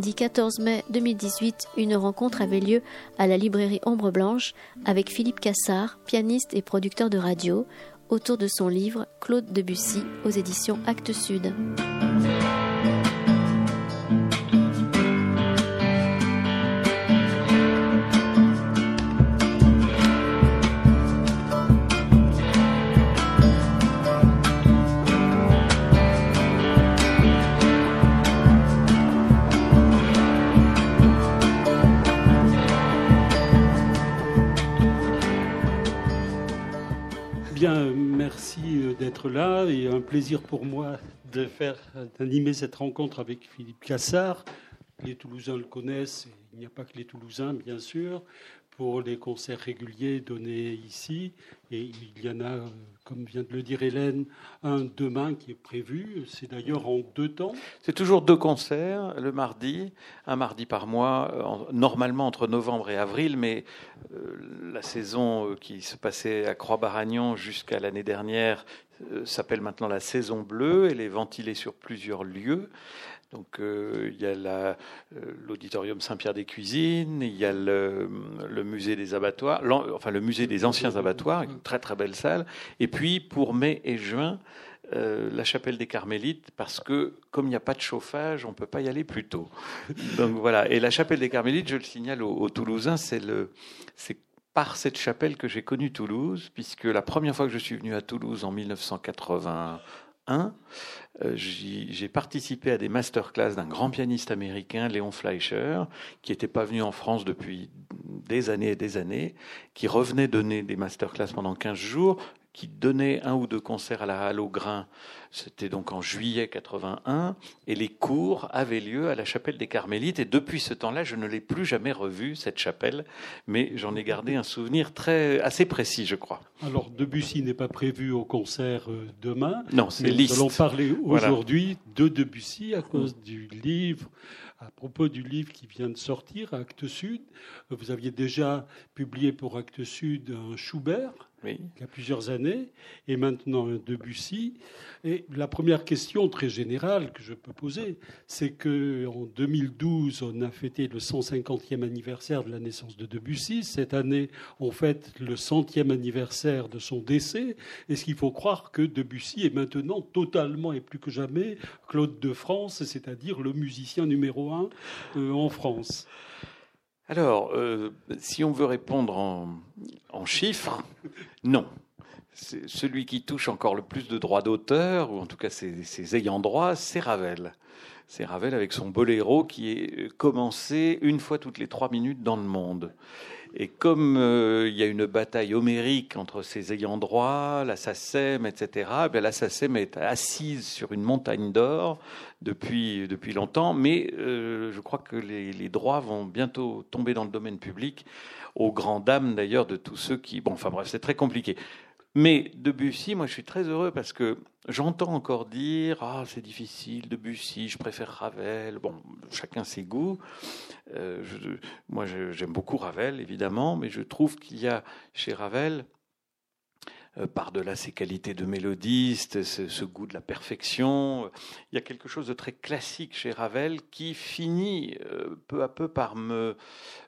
Lundi 14 mai 2018, une rencontre avait lieu à la librairie Ombre Blanche avec Philippe Cassard, pianiste et producteur de radio, autour de son livre Claude Debussy aux éditions Actes Sud. Là et un plaisir pour moi de faire d'animer cette rencontre avec Philippe Cassard. Les Toulousains le connaissent, il n'y a pas que les Toulousains, bien sûr, pour les concerts réguliers donnés ici. Et il y en a, comme vient de le dire Hélène, un demain qui est prévu. C'est d'ailleurs en deux temps. C'est toujours deux concerts, le mardi, un mardi par mois, normalement entre novembre et avril, mais euh, la saison euh, qui se passait à Croix-Baragnon jusqu'à l'année dernière euh, s'appelle maintenant la saison bleue. Elle est ventilée sur plusieurs lieux. Donc euh, il y a euh, l'auditorium Saint-Pierre des Cuisines, il y a le, musée des abattoirs, enfin le musée des anciens abattoirs, une très très belle salle. Et puis pour mai et juin, la chapelle des Carmélites, parce que comme il n'y a pas de chauffage, on ne peut pas y aller plus tôt. Donc voilà. Et la chapelle des Carmélites, je le signale aux, Toulousains, c'est par cette chapelle que j'ai connu Toulouse, puisque la première fois que je suis venu à Toulouse en 1981, euh, j'ai participé à des masterclass d'un grand pianiste américain, Léon Fleischer, qui n'était pas venu en France depuis des années et des années, qui revenait donner des masterclass pendant 15 jours qui donnait un ou deux concerts à la Halle au Grain. C'était donc en juillet 81, et les cours avaient lieu à la chapelle des Carmélites. Et depuis ce temps-là, je ne l'ai plus jamais revue, cette chapelle, mais j'en ai gardé un souvenir très assez précis, je crois. Alors Debussy n'est pas prévu au concert euh, demain. Non, c'est Liszt. Nous allons parler aujourd'hui de Debussy à cause du livre à propos du livre qui vient de sortir, Actes Sud. Vous aviez déjà publié pour Actes Sud un Schubert, il y a plusieurs années, et maintenant Debussy. Et la première question très générale que je peux poser, c'est que en 2012, on a fêté le 150e anniversaire de la naissance de Debussy. Cette année, on fête le centième anniversaire de son décès. Est-ce qu'il faut croire que Debussy est maintenant totalement et plus que jamais Claude de France, c'est-à-dire le musicien numéro un euh, en France? Alors, euh, si on veut répondre en, chiffres, non. Celui qui touche encore le plus de droits d'auteur, ou en tout cas ses, ayants droit, c'est Ravel. C'est Ravel avec son boléro qui est commencé une fois toutes les trois minutes dans le monde. Et comme euh, il y a une bataille homérique entre ses ayants droit, la SACEM, etc., bien la SACEM est assise sur une montagne d'or depuis, depuis longtemps, mais euh, je crois que les, les, droits vont bientôt tomber dans le domaine public, aux grandes dames d'ailleurs de tous ceux qui... Bon, enfin bref, c'est très compliqué. Mais Debussy, moi je suis très heureux parce que j'entends encore dire Ah, c'est difficile, Debussy, je préfère Ravel. Bon, chacun ses goûts. Euh, moi j'aime beaucoup Ravel, évidemment, mais je trouve qu'il y a chez Ravel, euh, par-delà ses qualités de mélodiste, ce, goût de la perfection, il y a quelque chose de très classique chez Ravel qui finit euh, peu à peu par me,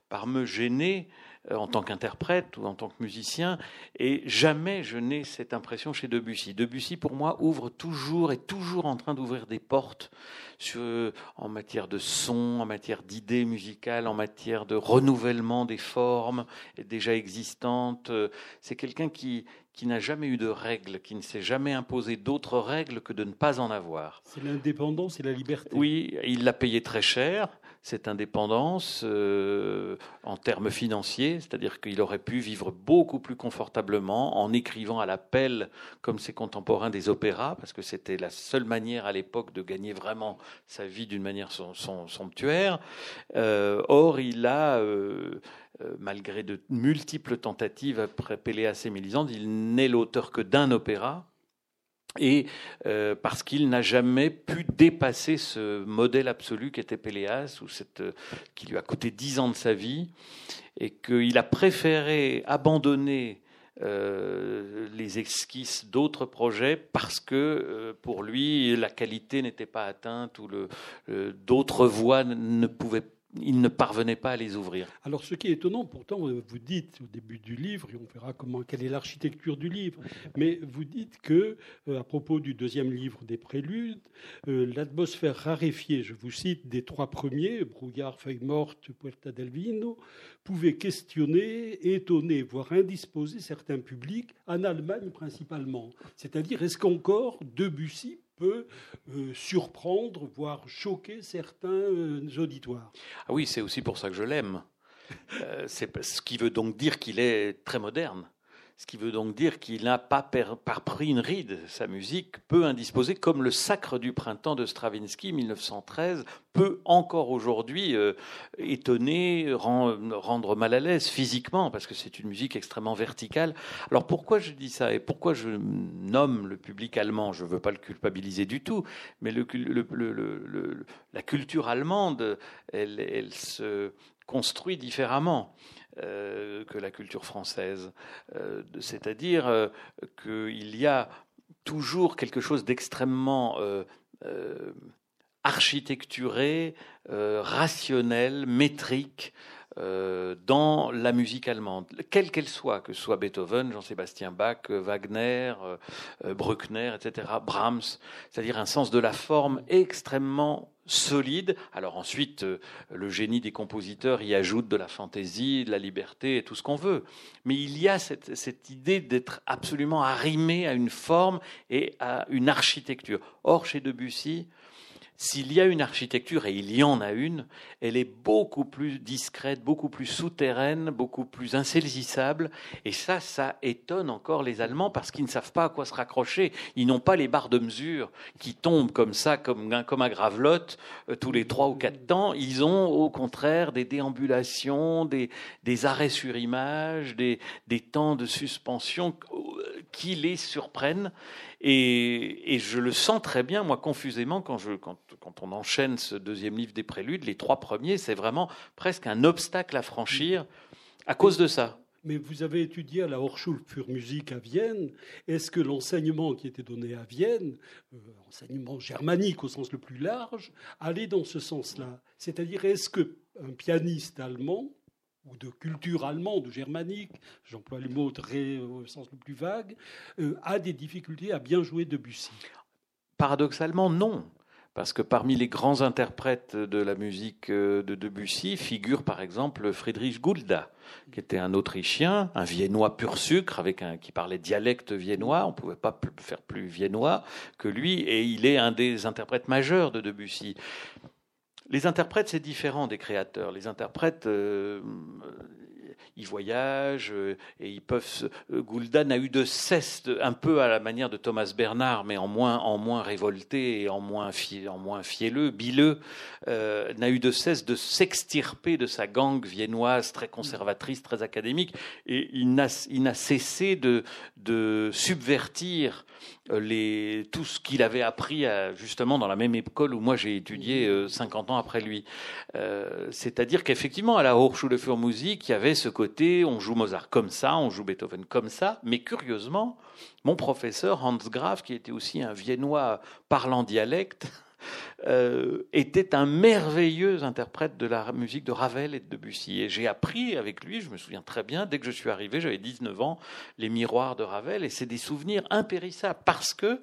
par me gêner en tant qu'interprète ou en tant que musicien, et jamais je n'ai cette impression chez Debussy. Debussy, pour moi, ouvre toujours, est toujours en train d'ouvrir des portes sur, en matière de son, en matière d'idées musicales, en matière de renouvellement des formes déjà existantes. C'est quelqu'un qui, qui n'a jamais eu de règles, qui ne s'est jamais imposé d'autres règles que de ne pas en avoir. C'est l'indépendance et la liberté. Oui, il l'a payé très cher cette indépendance euh, en termes financiers, c'est-à-dire qu'il aurait pu vivre beaucoup plus confortablement en écrivant à l'appel comme ses contemporains des opéras, parce que c'était la seule manière à l'époque de gagner vraiment sa vie d'une manière somptuaire. Euh, or, il a euh, malgré de multiples tentatives après Péléas et Mélisande, il n'est l'auteur que d'un opéra, et euh, parce qu'il n'a jamais pu dépasser ce modèle absolu qu'était Péléas, ou euh, qui lui a coûté dix ans de sa vie, et qu'il a préféré abandonner les esquisses d'autres projets parce que pour lui la qualité n'était pas atteinte ou d'autres voies ne pouvaient il ne parvenait pas à les ouvrir. Alors, ce qui est étonnant, pourtant, vous dites au début du livre, et on verra comment, quelle est l'architecture du livre, mais vous dites que, euh, à propos du deuxième livre des Préludes, euh, l'atmosphère raréfiée, je vous cite, des trois premiers, Brouillard, Feuille morte, Puerta del Vino, pouvait questionner, étonner, voire indisposer certains publics, en Allemagne principalement. C'est-à-dire, est-ce qu'encore Debussy euh, surprendre, voire choquer certains euh, auditoires. Ah oui, c'est aussi pour ça que je l'aime. Euh, ce qui veut donc dire qu'il est très moderne. Ce qui veut donc dire qu'il n'a pas pris une ride. Sa musique peut indisposer, comme le Sacre du printemps de Stravinsky, 1913, peut encore aujourd'hui euh, étonner, rendre mal à l'aise physiquement, parce que c'est une musique extrêmement verticale. Alors pourquoi je dis ça et pourquoi je nomme le public allemand? Je ne veux pas le culpabiliser du tout, mais la culture allemande, elle se construit différemment. Euh, que la culture française. Euh, c'est-à-dire euh, qu'il y a toujours quelque chose d'extrêmement architecturé, rationnel, métrique, dans la musique allemande, quelle qu'elle soit, que ce soit Beethoven, Jean-Sébastien Bach, Wagner, Bruckner, etc., Brahms, c'est-à-dire un sens de la forme extrêmement solide. Alors ensuite, euh, le génie des compositeurs y ajoute de la fantaisie, de la liberté et tout ce qu'on veut. Mais il y a cette, cette idée d'être absolument arrimé à une forme et à une architecture. Or, chez Debussy, s'il y a une architecture, et il y en a une, elle est beaucoup plus discrète, beaucoup plus souterraine, beaucoup plus insaisissable. Et ça, ça étonne encore les Allemands parce qu'ils ne savent pas à quoi se raccrocher. Ils n'ont pas les barres de mesure qui tombent comme ça, comme, comme à gravelotte, euh, tous les trois ou quatre temps. Ils ont au contraire des déambulations, des, des arrêts sur image, des, des temps de suspension euh, qui les surprennent. Et, je le sens très bien, moi, confusément, quand, je, quand, quand, on enchaîne ce deuxième livre des préludes, les trois premiers, c'est vraiment presque un obstacle à franchir à cause de ça. Mais vous avez étudié à la Hochschule für Musik à Vienne. Est-ce que l'enseignement qui était donné à Vienne, euh, enseignement germanique au sens le plus large, allait dans ce sens-là? C'est-à-dire, est-ce qu'un pianiste allemand ou de culture allemande ou germanique, j'emploie le mot très, au sens le plus vague, euh, a des difficultés à bien jouer Debussy Paradoxalement, non. Parce que parmi les grands interprètes de la musique euh, de Debussy figure par exemple Friedrich Gulda, qui était un Autrichien, un Viennois pur sucre, avec un, qui parlait dialecte viennois. On ne pouvait pas faire plus viennois que lui, et il est un des interprètes majeurs de Debussy. Les interprètes, c'est différent des créateurs. Les interprètes, euh, ils voyagent euh, et ils peuvent. Euh, Goulda n'a eu de cesse, un peu à la manière de Thomas Bernard, mais en moins, en moins révolté et en moins, en moins fielleux, bileux, n'a eu de cesse de s'extirper de sa gangue viennoise très conservatrice, très académique, et il n'a, il n'a cessé de, de subvertir les, tout ce qu'il avait appris justement dans la même école où moi j'ai étudié 50 ans après lui. c'est-à-dire qu'effectivement, à la Hochschule für Musik, il y avait ce côté, on joue Mozart comme ça, on joue Beethoven comme ça, mais curieusement, mon professeur Hans Graf, qui était aussi un Viennois parlant dialecte, euh, était un merveilleux interprète de la musique de Ravel et de Debussy. Et j'ai appris avec lui, je me souviens très bien, dès que je suis arrivé, j'avais 19 ans, les miroirs de Ravel, et c'est des souvenirs impérissables, parce que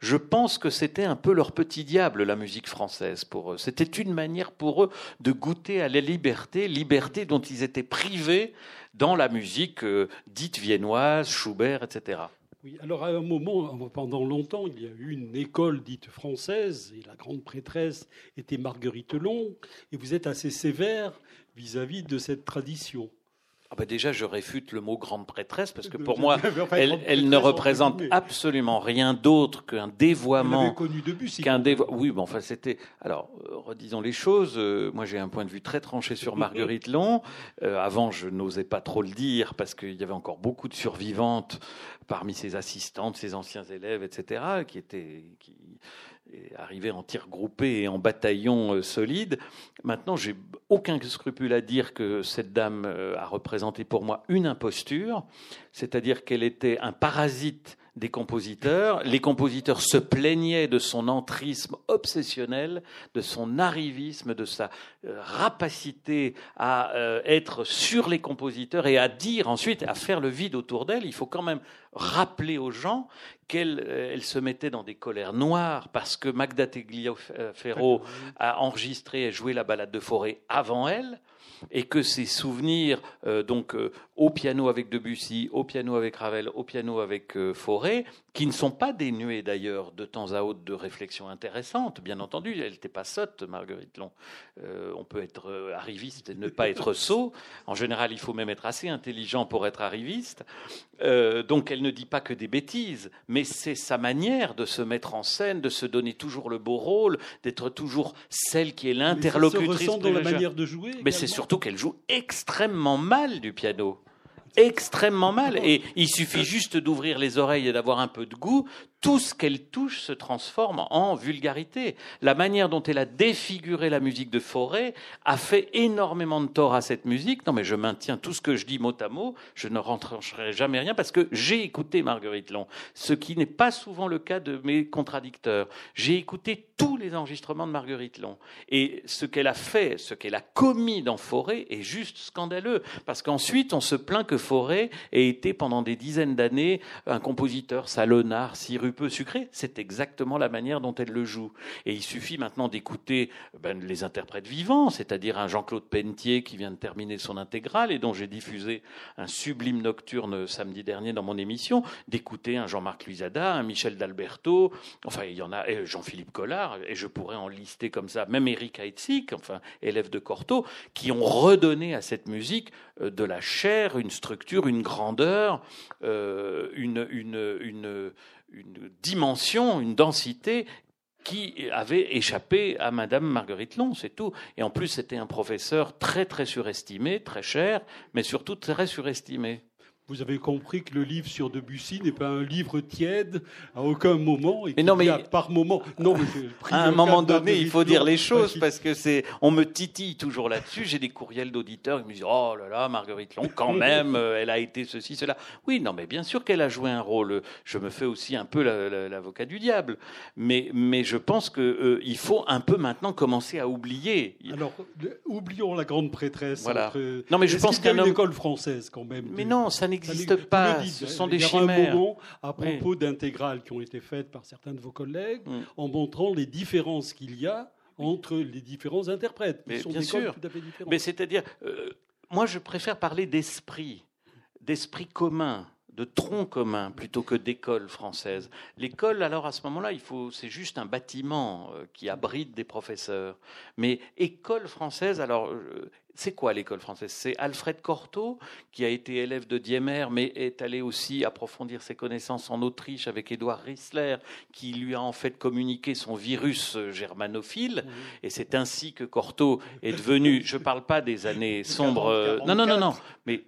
je pense que c'était un peu leur petit diable, la musique française, pour eux. C'était une manière pour eux de goûter à la liberté, liberté dont ils étaient privés dans la musique euh, dite viennoise, Schubert, etc. Oui, alors à un moment, pendant longtemps, il y a eu une école dite française, et la grande prêtresse était Marguerite Long, et vous êtes assez sévère vis à -vis de cette tradition. Ah bah déjà, je réfute le mot grande prêtresse parce que pour moi, elle, ne représente absolument rien d'autre qu'un dévoiement. connu qu'un Oui, bon, enfin, c'était. Alors, euh, redisons les choses. Euh, moi, j'ai un point de vue très tranché sur Marguerite Long. Euh, avant, je n'osais pas trop le dire parce qu'il y avait encore beaucoup de survivantes parmi ses assistantes, ses anciens élèves, etc., qui étaient, qui, arrivé en tir groupé et en bataillon solide. Maintenant, j'ai aucun scrupule à dire que cette dame a représenté pour moi une imposture, c'est-à-dire qu'elle était un parasite des compositeurs. Les compositeurs se plaignaient de son entrisme obsessionnel, de son arrivisme, de sa euh, rapacité à euh, être sur les compositeurs et à dire ensuite, à faire le vide autour d'elle. Il faut quand même rappeler aux gens qu'elle euh, se mettait dans des colères noires parce que Magda Tegliaferro a enregistré et joué la balade de forêt avant elle et que ses souvenirs, euh, donc euh, au piano avec Debussy, au piano avec Ravel, au piano avec euh, Fauré, qui ne sont pas dénués d'ailleurs de temps à autre de réflexions intéressantes, bien entendu. Elle n'était pas sotte, Marguerite Long. on peut être arriviste et ne pas être sot. En général, il faut même être assez intelligent pour être arriviste. donc elle ne dit pas que des bêtises, mais c'est sa manière de se mettre en scène, de se donner toujours le beau rôle, d'être toujours celle qui est l'interlocutrice. Mais ça se dans la manière de jouer. Mais c'est surtout qu'elle joue extrêmement mal du piano extrêmement mal. Et il suffit juste d'ouvrir les oreilles et d'avoir un peu de goût tout ce qu'elle touche se transforme en vulgarité. La manière dont elle a défiguré la musique de Forêt a fait énormément de tort à cette musique. Non, mais je maintiens tout ce que je dis mot à mot. Je ne rentrerai jamais rien parce que j'ai écouté Marguerite Long, ce qui n'est pas souvent le cas de mes contradicteurs. J'ai écouté tous les enregistrements de Marguerite Long. Et ce qu'elle a fait, ce qu'elle a commis dans Forêt est juste scandaleux. Parce qu'ensuite, on se plaint que Forêt ait été pendant des dizaines d'années un compositeur salonnard, sirupeux, peu sucré, c'est exactement la manière dont elle le joue. Et il suffit maintenant d'écouter ben, les interprètes vivants, c'est-à-dire un Jean-Claude Pentier qui vient de terminer son intégrale et dont j'ai diffusé un sublime nocturne samedi dernier dans mon émission, d'écouter un Jean-Marc Luisada, un Michel d'Alberto, enfin il y en a, Jean-Philippe Collard, et je pourrais en lister comme ça, même Eric Heitzig, enfin élève de Cortot, qui ont redonné à cette musique euh, de la chair, une structure, une grandeur, euh, une, une, une, une dimension, une densité qui avait échappé à Madame Marguerite Long, c'est tout. Et en plus, c'était un professeur très très surestimé, très cher, mais surtout très surestimé. Vous avez compris que le livre sur Debussy n'est pas un livre tiède à aucun moment. Et mais non, mais par moment. Non, à un moment donné, il faut dire les choses parce que c'est. On me titille toujours là-dessus. J'ai des courriels d'auditeurs qui me disent Oh là là, Marguerite Long, quand même, euh, elle a été ceci, cela. Oui, non, mais bien sûr qu'elle a joué un rôle. Je me fais aussi un peu l'avocat du diable, mais mais je pense que euh, il faut un peu maintenant commencer à oublier. Alors, oublions la grande prêtresse. Voilà. Non, mais je pense a une école française quand même. Mais non, ça n'existe pas. ce sont des chimères. Un moment à propos d'intégrales qui ont été faites par certains de vos collègues mm. en montrant les différences qu'il y a entre les différents interprètes. Mais sont bien sûr. Mais c'est-à-dire, euh, moi, je préfère parler d'esprit, d'esprit commun de tronc commun plutôt que d'école française. L'école, alors à ce moment-là, il faut, c'est juste un bâtiment euh, qui abrite des professeurs. Mais école française, alors euh, c'est quoi l'école française? C'est Alfred Cortot, qui a été élève de Diemer, mais est allé aussi approfondir ses connaissances en Autriche avec Édouard Rissler, qui lui a en fait communiqué son virus germanophile. Et c'est ainsi que Cortot est devenu, je ne parle pas des années sombres, euh, non, non, non, non, mais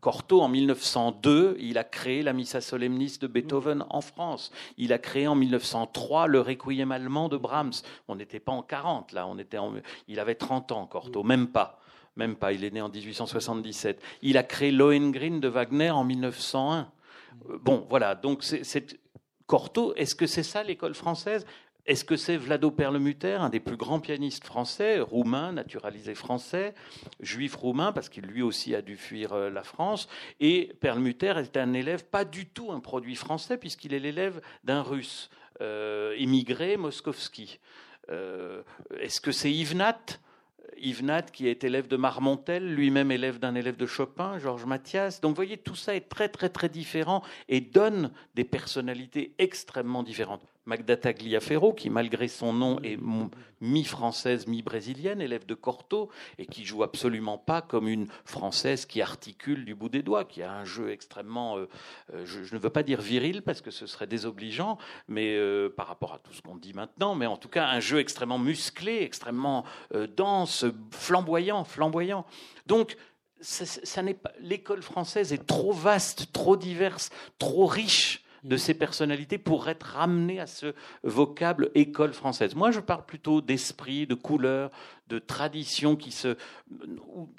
Cortot, en 1902, il a créé la Missa Solemnis de Beethoven en France. Il a créé en 1903 le Requiem allemand de Brahms. On n'était pas en 40, là, on était il avait 30 ans, Cortot, même pas. Même pas, il est né en 1877. Il a créé Lohengrin de Wagner en 1901. Euh, bon, voilà, donc c'est Cortot, est-ce que c'est ça l'école française? Est-ce que c'est Vlado Perlemuter, un des plus grands pianistes français, roumain, naturalisé français, juif roumain, parce qu'il lui aussi a dû fuir euh, la France Et Perlemuter est un élève, pas du tout un produit français, puisqu'il est l'élève d'un russe euh, immigré, Moskovski. Euh, est-ce que c'est Yves Nat Yves Nat, qui est élève de Marmontel, lui-même élève d'un élève de Chopin, Georges Mathias. Donc vous voyez, tout ça est très très très différent et donne des personnalités extrêmement différentes. Magda Tagliaferro, qui malgré son nom est mi-française, mi-brésilienne, élève de Cortot, et qui joue absolument pas comme une française qui articule du bout des doigts, qui a un jeu extrêmement, euh, euh, je, ne veux pas dire viril parce que ce serait désobligeant, mais euh, par rapport à tout ce qu'on dit maintenant, mais en tout cas un jeu extrêmement musclé, extrêmement dense, flamboyant, flamboyant. Donc ça n'est pas l'école française est trop vaste, trop diverse, trop riche de ces personnalités pour être ramené à ce vocable école française. Moi, je parle plutôt d'esprit, de couleur, de tradition qui se,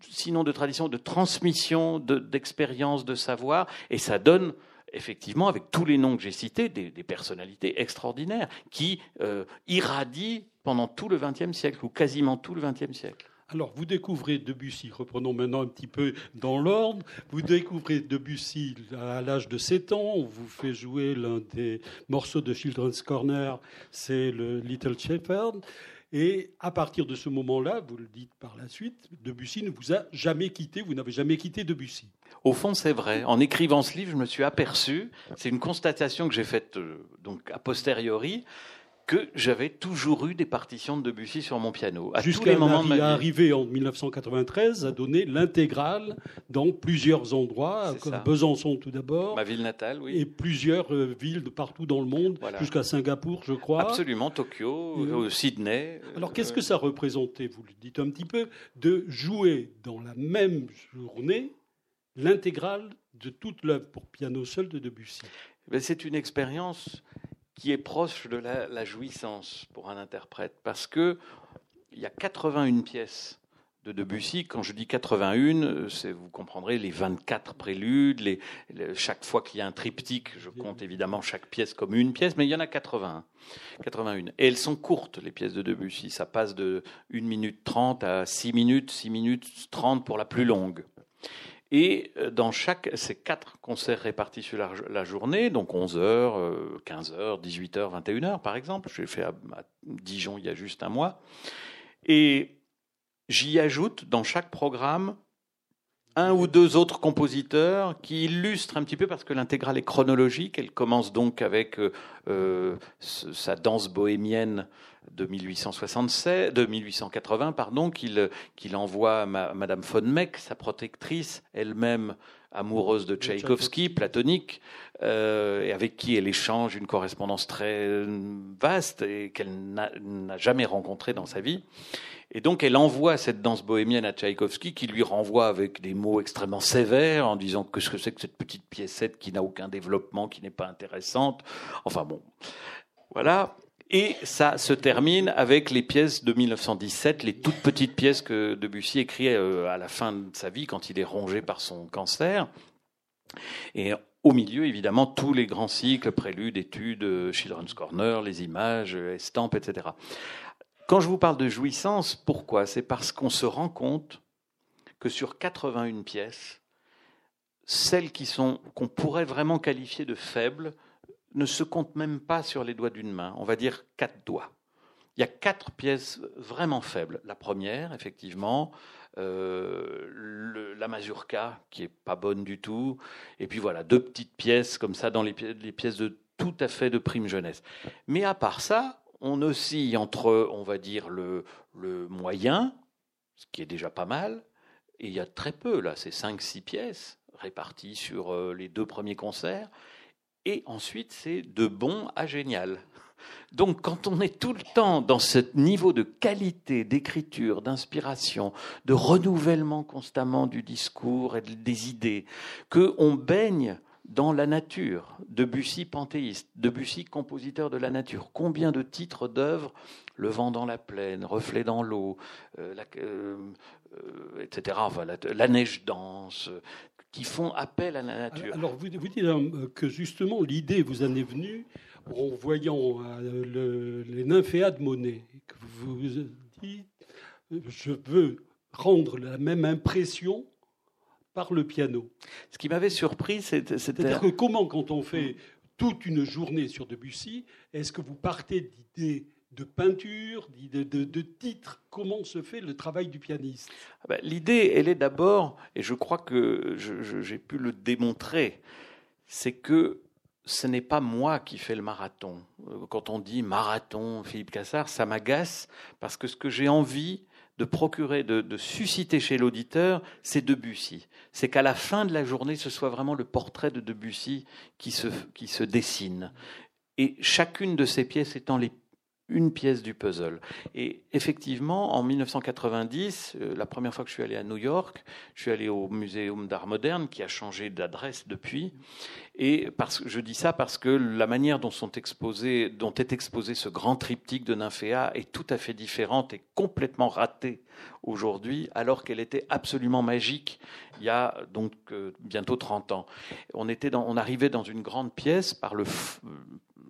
sinon de tradition, de transmission, d'expérience, de, savoir, et ça donne effectivement, avec tous les noms que j'ai cités, des, personnalités extraordinaires qui euh, irradient pendant tout le XXe siècle, ou quasiment tout le XXe siècle. Alors, vous découvrez Debussy, reprenons maintenant un petit peu dans l'ordre, vous découvrez Debussy à l'âge de 7 ans, on vous fait jouer l'un des morceaux de Children's Corner, c'est le Little Shepherd. Et à partir de ce moment-là, vous le dites par la suite, Debussy ne vous a jamais quitté, vous n'avez jamais quitté Debussy. Au fond, c'est vrai. En écrivant ce livre, je me suis aperçu, c'est une constatation que j'ai faite euh, donc a posteriori, que j'avais toujours eu des partitions de Debussy sur mon piano. Jusqu'à moment de arrivé en 1993 à donner l'intégrale dans plusieurs endroits, à Besançon tout d'abord. Ma ville natale, oui. Et plusieurs euh, villes de partout dans le monde, jusqu'à Singapour, je crois. Absolument, Tokyo, euh, Sydney. Alors qu'est-ce que ça représentait, vous le dites un petit peu, de jouer dans la même journée l'intégrale de toute l'œuvre pour piano seul de Debussy? Ben, C'est une expérience qui est proche de la, jouissance pour un interprète, parce que il y a 81 pièces de Debussy. Quand je dis 81, vous comprendrez les 24 préludes, les, chaque fois qu'il y a un triptyque, je compte évidemment chaque pièce comme une pièce, mais il y en a 81. 81. Et elles sont courtes, les pièces de Debussy. Ça passe de 1 minute 30 à 6 minutes, 6 minutes 30 pour la plus longue. Et euh, dans chaque, ces quatre concerts répartis sur la, journée, donc 11h, 15h, 18h, 21h par exemple, j'ai fait à, Dijon il y a juste un mois, et j'y ajoute dans chaque programme un ou deux autres compositeurs qui illustrent un petit peu parce que l'intégrale est chronologique. Elle commence donc avec euh, euh, sa danse bohémienne de 1876, de 1880, pardon, qu'il qu'il envoie à Madame von Meck, sa protectrice, elle-même amoureuse de Tchaïkovski, platonique, euh, et avec qui elle échange une correspondance très vaste et qu'elle n'a jamais rencontrée dans sa vie. Et donc elle envoie cette danse bohémienne à Tchaïkovski, qui lui renvoie avec des mots extrêmement sévères, en disant que ce que c'est que cette petite piécette qui n'a aucun développement, qui n'est pas intéressante. Enfin bon, voilà. Et ça se termine avec les pièces de 1917, les toutes petites pièces que Debussy écrit euh, à la fin de sa vie, quand il est rongé par son cancer. Et au milieu, évidemment, tous les grands cycles, préludes, études, Children's Corner, les images, estampes, etc. Quand je vous parle de jouissance, pourquoi? C'est parce qu'on se rend compte que sur 81 pièces, celles qui sont qu'on pourrait vraiment qualifier de faibles ne se compte même pas sur les doigts d'une main, on va dire quatre doigts. Il y a quatre pièces vraiment faibles. La première, effectivement, euh, la mazurka, qui est pas bonne du tout, et puis voilà, deux petites pièces comme ça dans les, pièces de tout à fait de prime jeunesse. Mais à part ça, on oscille entre, on va dire, le, le moyen, ce qui est déjà pas mal, et il y a très peu, là, c'est cinq, six pièces réparties sur euh, les deux premiers concerts, et ensuite c'est de bon à génial. Donc quand on est tout le temps dans ce niveau de qualité d'écriture, d'inspiration, de renouvellement constamment du discours et des idées, que on baigne dans la nature, Debussy panthéiste, Debussy compositeur de la nature. Combien de titres d'œuvres Le vent dans la plaine, Reflet dans l'eau, euh, euh, euh, etc. la, neige danse, qui font appel à la nature. Alors, vous, vous dites euh, que justement, l'idée vous en est venue en voyant euh, les nymphéas de Monet, que vous vous dites, je veux rendre la même impression par le piano. Ce qui m'avait surpris, c'était... C'est-à-dire que comment, quand on fait toute une journée sur Debussy, est-ce que vous partez d'idées de peinture, de, de, titres. Comment se fait le travail du pianiste? Ah ben, L'idée, elle est d'abord, et je crois que j'ai pu le démontrer, c'est que ce n'est pas moi qui fais le marathon. Euh, quand on dit marathon, Philippe Cassard, ça m'agace parce que ce que j'ai envie de procurer, de, susciter chez l'auditeur, c'est Debussy. C'est qu'à la fin de la journée, ce soit vraiment le portrait de Debussy qui se, qui se dessine. Et chacune de ces pièces étant les une pièce du puzzle. Et effectivement, en 1990, euh, la première fois que je suis allé à New York, je suis allé au Muséum d'art moderne, qui a changé d'adresse depuis. Et parce, je dis ça parce que la manière dont, sont exposés, dont est exposé ce grand triptyque de Nymphéa est tout à fait différente et complètement ratée aujourd'hui, alors qu'elle était absolument magique il y a donc euh, bientôt 30 ans. On, était on arrivait dans une grande pièce par le,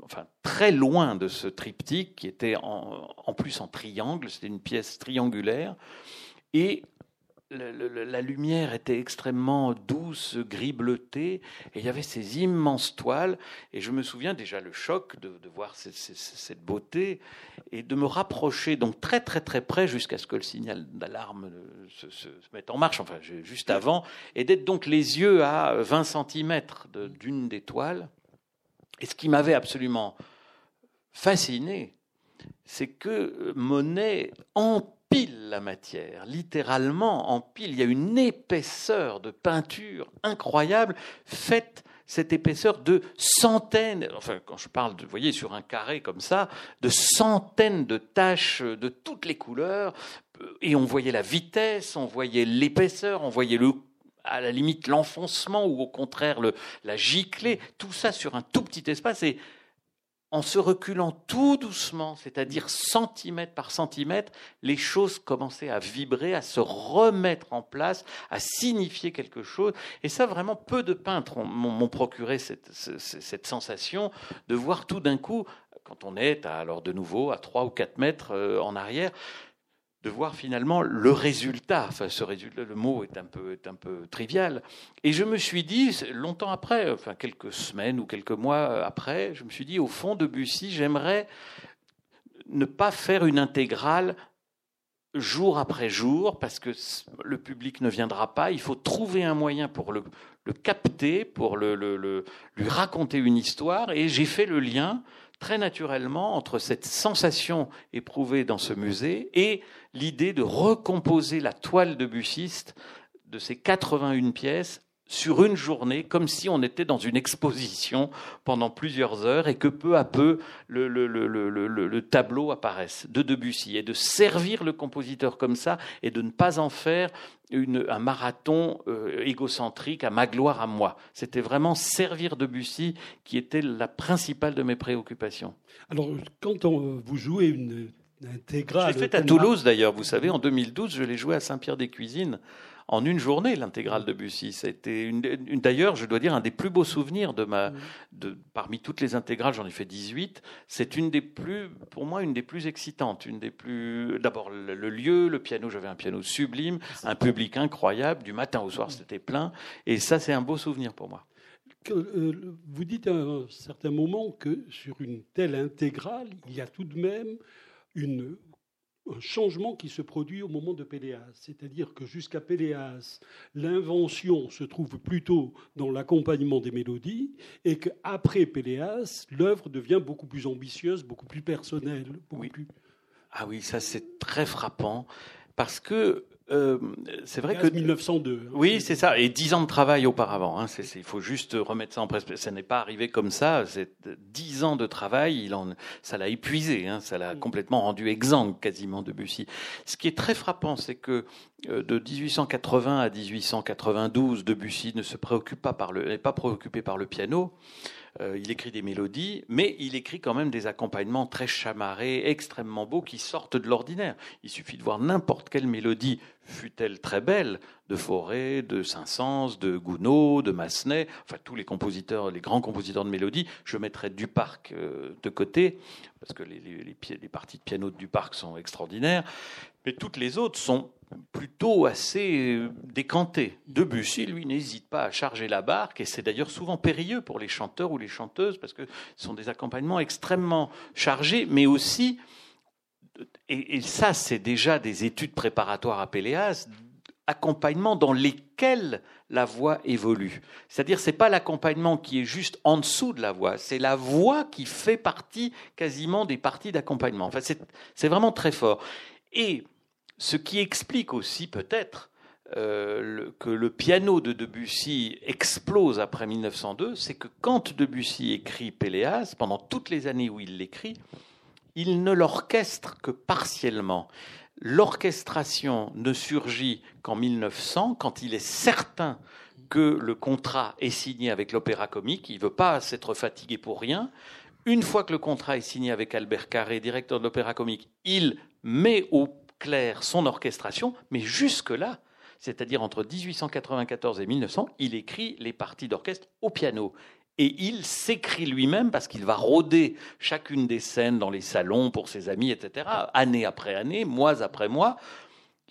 enfin très loin de ce triptyque qui était en, plus en triangle, c'était une pièce triangulaire, et la lumière était extrêmement douce, gris bleuté, et il y avait ces immenses toiles. Et je me souviens déjà le choc de, voir cette, beauté et de me rapprocher donc très très très près jusqu'à ce que le signal d'alarme se, se, mette en marche, enfin juste avant, et d'être donc les yeux à 20 cm d'une des toiles. Et ce qui m'avait absolument fasciné, c'est que Monet empile la matière, littéralement empile. Il y a une épaisseur de peinture incroyable, faite cette épaisseur de centaines, enfin quand je parle, de, vous voyez, sur un carré comme ça, de centaines de taches de toutes les couleurs, et on voyait la vitesse, on voyait l'épaisseur, on voyait le à la limite l'enfoncement ou au contraire le, la giclée, tout ça sur un tout petit espace et en se reculant tout doucement, c'est-à-dire centimètre par centimètre, les choses commençaient à vibrer, à se remettre en place, à signifier quelque chose. Et ça, vraiment, peu de peintres m'ont procuré cette, cette, sensation de voir tout d'un coup, quand on est alors de nouveau à 3 ou 4 mètres euh, en arrière, de voir finalement le résultat. Enfin, ce le mot est un peu, trivial. Et je me suis dit, longtemps après, quelques semaines ou quelques mois après, je me suis dit, au fond, de Bussy, j'aimerais ne pas faire une intégrale jour après jour, parce que le public ne viendra pas. Il faut trouver un moyen pour le, capter, pour lui raconter une histoire. Et j'ai fait le lien très naturellement entre cette sensation éprouvée dans ce musée et l'idée de recomposer la toile de Bussiste de ces 81 pièces sur une journée, comme si on était dans une exposition pendant plusieurs heures et que peu à peu le, le, le, le, tableau apparaisse. De Debussy. Et de servir le compositeur comme ça et de ne pas en faire une, un marathon euh, égocentrique à ma gloire à moi. C'était vraiment servir Debussy qui était la principale de mes préoccupations. Alors, quand on, vous jouez une, intégrale. Je l'ai fait à Toulouse d'ailleurs, vous savez, en 2012, je l'ai joué à Saint-Pierre-des-Cuisines en une journée l'intégrale de Bussy. C'était une, d'ailleurs, je dois dire, un des plus beaux souvenirs de ma, de, parmi toutes les intégrales, j'en ai fait 18. C'est une des plus, pour moi, une des plus excitantes, une des plus. D'abord le, lieu, le piano, j'avais un piano sublime, un public incroyable, du matin au soir c'était plein, et ça c'est un beau souvenir pour moi. Euh, vous dites à un certain moment que sur une telle intégrale, il y a tout de même une un changement qui se produit au moment de Péléas. C'est-à-dire que jusqu'à Péléas, l'invention se trouve plutôt dans l'accompagnement des mélodies et qu'après Péléas, l'œuvre devient beaucoup plus ambitieuse, beaucoup plus personnelle. oui. Plus... Ah oui, ça c'est très frappant parce que euh, c'est vrai que 1902. Hein. Oui, c'est ça. Et dix ans de travail auparavant. Hein. il faut juste remettre ça en perspective. Ça n'est pas arrivé comme ça. C'est dix ans de travail. Il en, ça l'a épuisé. Hein. Ça l'a mm. complètement rendu exsangue quasiment Debussy. Ce qui est très frappant, c'est que euh, de 1880 à 1892, Debussy ne se préoccupe pas par le, n'est pas préoccupé par le piano. Euh, il écrit des mélodies, mais il écrit quand même des accompagnements très chamarrés, extrêmement beaux, qui sortent de l'ordinaire. Il suffit de voir n'importe quelle mélodie, fut-elle très belle, de Fauré, de Saint-Saëns, de Gounod, de Massenet, enfin tous les compositeurs, les grands compositeurs de mélodies. Je mettrais Duparc euh, de côté, parce que les, les parties de piano de Duparc sont extraordinaires, mais toutes les autres sont plutôt assez euh, décanté. Debussy, lui, n'hésite pas à charger la barque, et c'est d'ailleurs souvent périlleux pour les chanteurs ou les chanteuses, parce que ce sont des accompagnements extrêmement chargés, mais aussi, et, ça c'est déjà des études préparatoires à Péléas, accompagnements dans lesquels la voix évolue. C'est-à-dire, c'est pas l'accompagnement qui est juste en dessous de la voix, c'est la voix qui fait partie quasiment des parties d'accompagnement. Enfin, c'est vraiment très fort. Et ce qui explique aussi peut-être euh, que le piano de Debussy explose après 1902, c'est que quand Debussy écrit Péléas, pendant toutes les années où il l'écrit, il ne l'orchestre que partiellement. L'orchestration ne surgit qu'en 1900, quand il est certain que le contrat est signé avec l'opéra comique. Il ne veut pas s'être fatigué pour rien. Une fois que le contrat est signé avec Albert Carré, directeur de l'opéra comique, il met au clair son orchestration, mais jusque-là, c'est-à-dire entre 1894 et 1900, il écrit les parties d'orchestre au piano. Et il s'écrit lui-même parce qu'il va rôder chacune des scènes dans les salons pour ses amis, etc., année après année, mois après mois,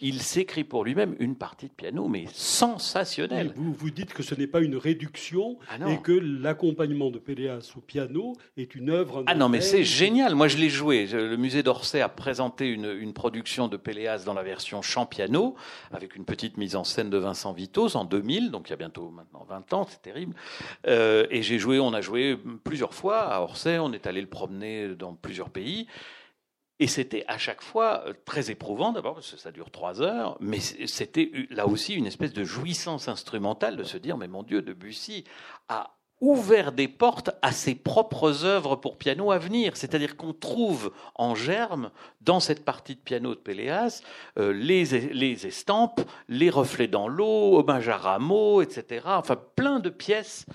il s'écrit pour lui-même une partie de piano, mais sensationnelle. vous, vous dites que ce n'est pas une réduction ah et que l'accompagnement de Péléas au piano est une œuvre. Ah non, mais c'est génial. Moi, je l'ai joué. Le musée d'Orsay a présenté une, production de Péléas dans la version chant piano, avec une petite mise en scène de Vincent Vitos en 2000, donc il y a bientôt maintenant 20 ans, c'est terrible. Euh, et j'ai joué, on a joué plusieurs fois à Orsay. On est allé le promener dans plusieurs pays. Et c'était à chaque fois euh, très éprouvant d'abord parce que ça dure trois heures, mais c'était là aussi une espèce de jouissance instrumentale de se dire mais mon Dieu, Debussy a ouvert des portes à ses propres œuvres pour piano à venir. C'est-à-dire qu'on trouve en germe, dans cette partie de piano de Péléas, euh, les, les, estampes, les reflets dans l'eau, hommage à Rameau, etc. Enfin, plein de pièces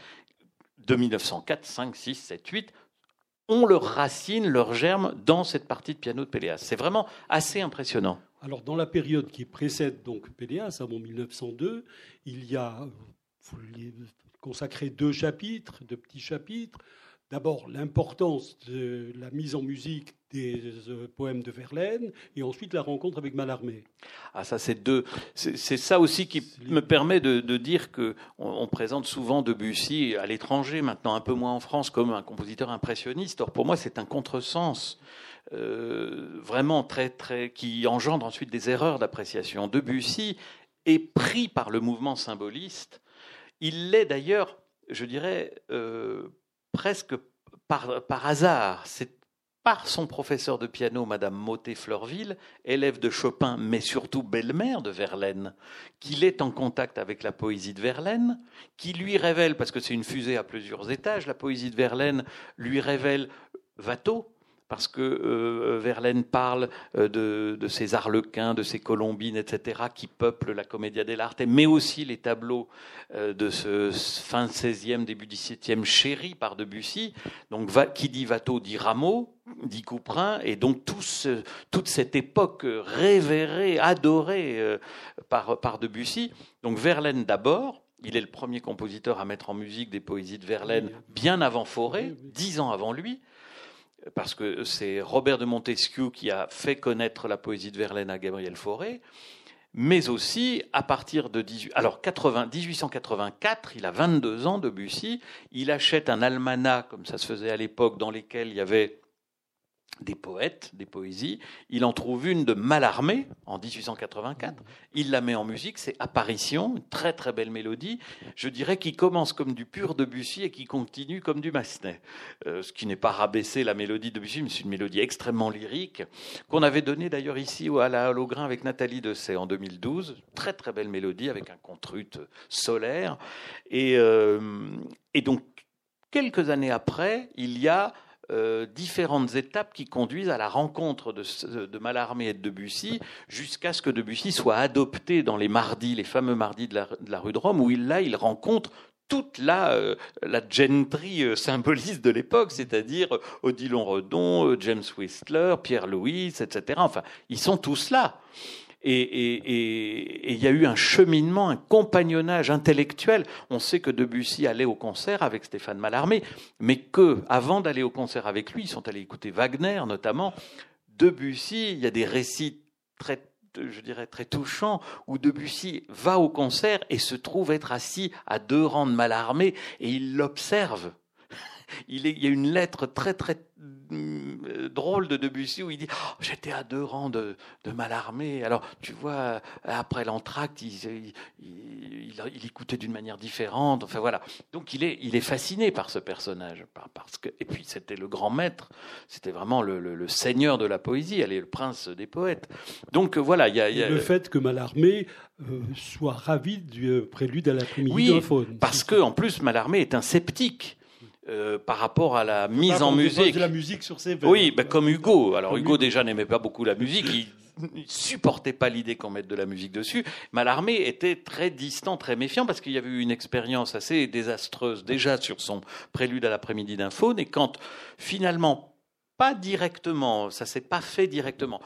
de 1904, 5, 6, 7, 8 ont leur racine, leur germe dans cette partie de piano de Péléas. C'est vraiment assez impressionnant. Alors, dans la période qui précède donc Péléas, avant 1902, il y a consacré deux chapitres, deux petits chapitres. D'abord, l'importance de la mise en musique des euh, poèmes de Verlaine, et ensuite la rencontre avec Mallarmé. Ah, ça, c'est deux. C'est ça aussi qui me permet de, dire que on, présente souvent Debussy à l'étranger, maintenant un peu moins en France, comme un compositeur impressionniste. Or, pour moi, c'est un contresens. Euh, vraiment très très qui engendre ensuite des erreurs d'appréciation. Debussy est pris par le mouvement symboliste. Il l'est d'ailleurs, je dirais, euh, presque par, hasard. C'est par son professeur de piano, Madame Motet-Fleurville, élève de Chopin, mais surtout belle-mère de Verlaine, qu'il est en contact avec la poésie de Verlaine, qui lui révèle, parce que c'est une fusée à plusieurs étages, la poésie de Verlaine lui révèle Watteau, parce que euh, Verlaine parle euh, de, de, ces arlequins, de ces colombines, etc., qui peuplent la Commedia dell'arte, mais aussi les tableaux euh, de ce fin 16e, début 17e, chéri par Debussy. Donc, qui dit Watteau dit Rameau, dit Couperin, et donc toute cette époque révérée, adorée par, par Debussy. Donc, Verlaine d'abord, il est le premier compositeur à mettre en musique des poésies de Verlaine bien avant Fauré, dix ans avant lui parce que c'est Robert de Montesquieu qui a fait connaître la poésie de Verlaine à Gabriel Fauré, mais aussi à partir de 18, alors 1884, il a 22 ans, Debussy, il achète un almanach, comme ça se faisait à l'époque, dans lesquels il y avait des poètes, des poésies. Il en trouve une de Mallarmé en 1884. Il la met en musique, c'est Apparition, une très très belle mélodie. Je dirais qu'il commence comme du pur Debussy et qui continue comme du Massenet. Euh, ce qui n'est pas rabaisser la mélodie de Debussy, mais c'est une mélodie extrêmement lyrique qu'on avait donnée d'ailleurs ici à la Holograin avec Nathalie Dessay en 2012. Très très belle mélodie avec un contrute solaire. Et, euh, et donc quelques années après, il y a euh, différentes étapes qui conduisent à la rencontre de, de Mallarmé et de Debussy, jusqu'à ce que Debussy soit adopté dans les mardis, les fameux mardis de la, rue de Rome, où il, là, il rencontre toute la, euh, gentry euh, symboliste de l'époque, c'est-à-dire Odilon Redon, James Whistler, Pierre Louis, etc. Enfin, ils sont tous là. Et il y a eu un cheminement, un compagnonnage intellectuel. On sait que Debussy allait au concert avec Stéphane Mallarmé, mais que, avant d'aller au concert avec lui, ils sont allés écouter Wagner notamment. Debussy, il y a des récits très je dirais très touchants, où Debussy va au concert et se trouve être assis à deux rangs de Mallarmé et il l'observe. Il, il, y a une lettre très très euh, drôle de Debussy où il dit oh, J'étais à deux rangs de, de Mallarmé. Alors, tu vois, après l'entracte, il, il, écoutait d'une manière différente. Enfin, voilà. Donc, il est, il est fasciné par ce personnage. Parce que, et puis, c'était le grand maître. C'était vraiment le, le, seigneur de la poésie. Elle est le prince des poètes. Donc, voilà. Il y a, Le fait que Mallarmé euh, soit ravi du prélude à la oui, Parce que, en plus, Mallarmé est un sceptique. Euh, par rapport à la mise en musique. De la musique sur ses Oui, ben, comme Hugo. Alors Hugo déjà n'aimait pas beaucoup la musique. Il il supportait pas l'idée qu'on mette de la musique dessus. Malarmé était très distant, très méfiant, parce qu'il y avait eu une expérience assez désastreuse déjà sur son prélude à l'après-midi d'un faune, et quand finalement pas directement, ça s'est pas fait directement.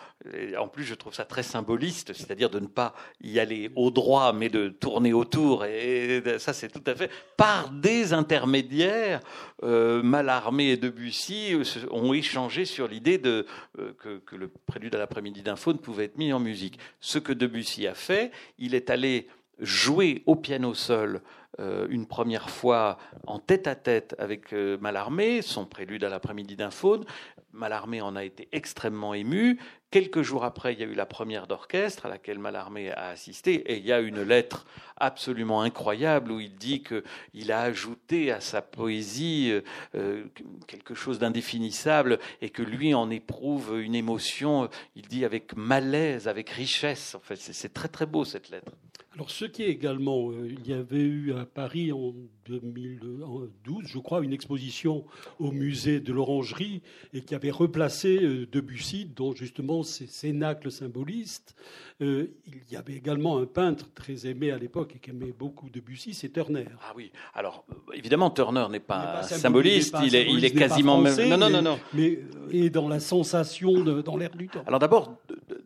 en plus, je trouve ça très symboliste, c'est-à-dire de ne pas y aller au droit, mais de tourner autour. Et, ça, c'est tout à fait par des intermédiaires. Euh, Mallarmé et Debussy euh, ont échangé sur l'idée de euh, que, le prélude à l'après-midi d'un faune pouvait être mis en musique. Ce que Debussy a fait, il est allé jouer au piano seul une première fois en tête à tête avec euh, Mallarmé, son prélude à l'après-midi d'un faune. Mallarmé en a été extrêmement ému. Quelques jours après, il y a eu la première d'orchestre à laquelle Mallarmé a assisté, et il y a une lettre absolument incroyable où il dit qu'il a ajouté à sa poésie euh, quelque chose d'indéfinissable et que lui en éprouve une émotion, il dit avec malaise, avec richesse. En fait, c'est très très beau cette lettre. Alors, ce qui est également, euh, il y avait eu à Paris en 2012, je crois, une exposition au musée de l'Orangerie et qui avait replacé euh, Debussy dans justement ces cénacles symbolistes. Euh, il y avait également un peintre très aimé à l'époque et qui aimait beaucoup Debussy, c'est Turner. Ah oui, alors évidemment, Turner n'est pas, symboliste, il est, il est, quasiment même. Non, non, non, non. Mais, et dans la sensation, de, dans l'air du temps. Alors d'abord,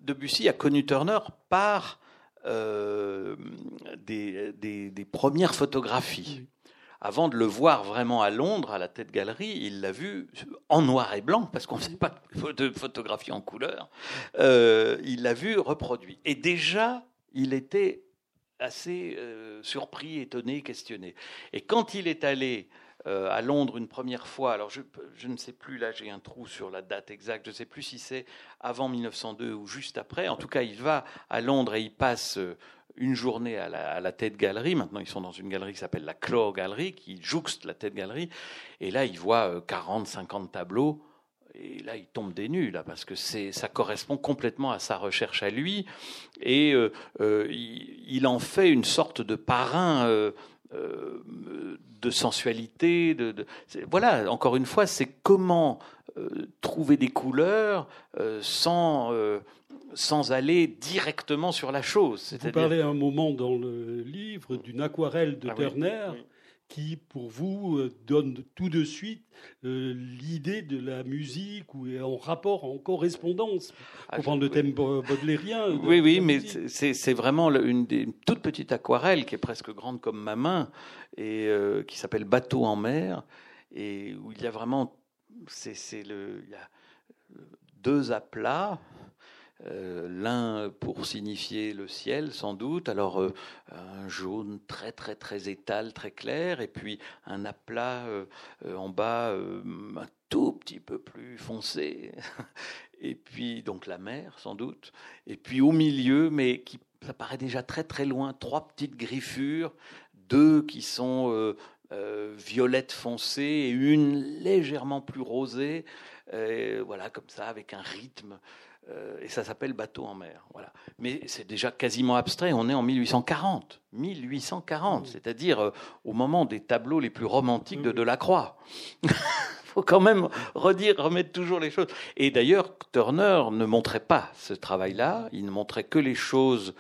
Debussy a connu Turner par euh, des, des, premières photographies. Avant de le voir vraiment à Londres, à la tête galerie, il l'a vu en noir et blanc, parce qu'on ne faisait pas de photographie en couleur. Euh, il l'a vu reproduit. Et déjà, il était assez euh, surpris, étonné, questionné. Et quand il est allé euh, à Londres une première fois. Alors je, ne sais plus, là j'ai un trou sur la date exacte, je ne sais plus si c'est avant 1902 ou juste après. En tout cas, il va à Londres et il passe euh, une journée à la, à la tête galerie. Maintenant, ils sont dans une galerie qui s'appelle la Claw Gallery, qui jouxte la tête galerie. Et là, il voit 40, euh, 50 tableaux. Et là, il tombe des nues, là, parce que ça correspond complètement à sa recherche à lui. Et il, en fait une sorte de parrain de sensualité. De, voilà, encore une fois, c'est comment euh, trouver des couleurs euh, sans, sans aller directement sur la chose. Vous parlez un moment dans le livre d'une aquarelle de ah Turner qui, pour vous, euh, donne tout de suite euh, l'idée de la musique ou en rapport, en correspondance, ah, pour prendre le thème baudelairien. Oui, oui, mais c'est vraiment une, des, toute petite aquarelle qui est presque grande comme ma main et euh, qui s'appelle Bateau en mer et où il y a vraiment, c'est le, il y a deux aplats euh, l'un pour signifier le ciel sans doute, alors euh, un jaune très très très étal, très clair, et puis un aplat euh, en bas un tout petit peu plus foncé, et puis donc la mer sans doute, et puis au milieu, mais qui ça paraît déjà très très loin, trois petites griffures, deux qui sont violettes foncées et une légèrement plus rosée, voilà comme ça avec un rythme. Euh, et ça s'appelle Bateau en mer. Voilà. Mais c'est déjà quasiment abstrait. On est en 1840. 1840, c'est-à-dire euh, au moment des tableaux les plus romantiques de Delacroix. Il faut quand même redire, remettre toujours les choses. Et d'ailleurs, Turner ne montrait pas ce travail-là. Il ne montrait que les choses,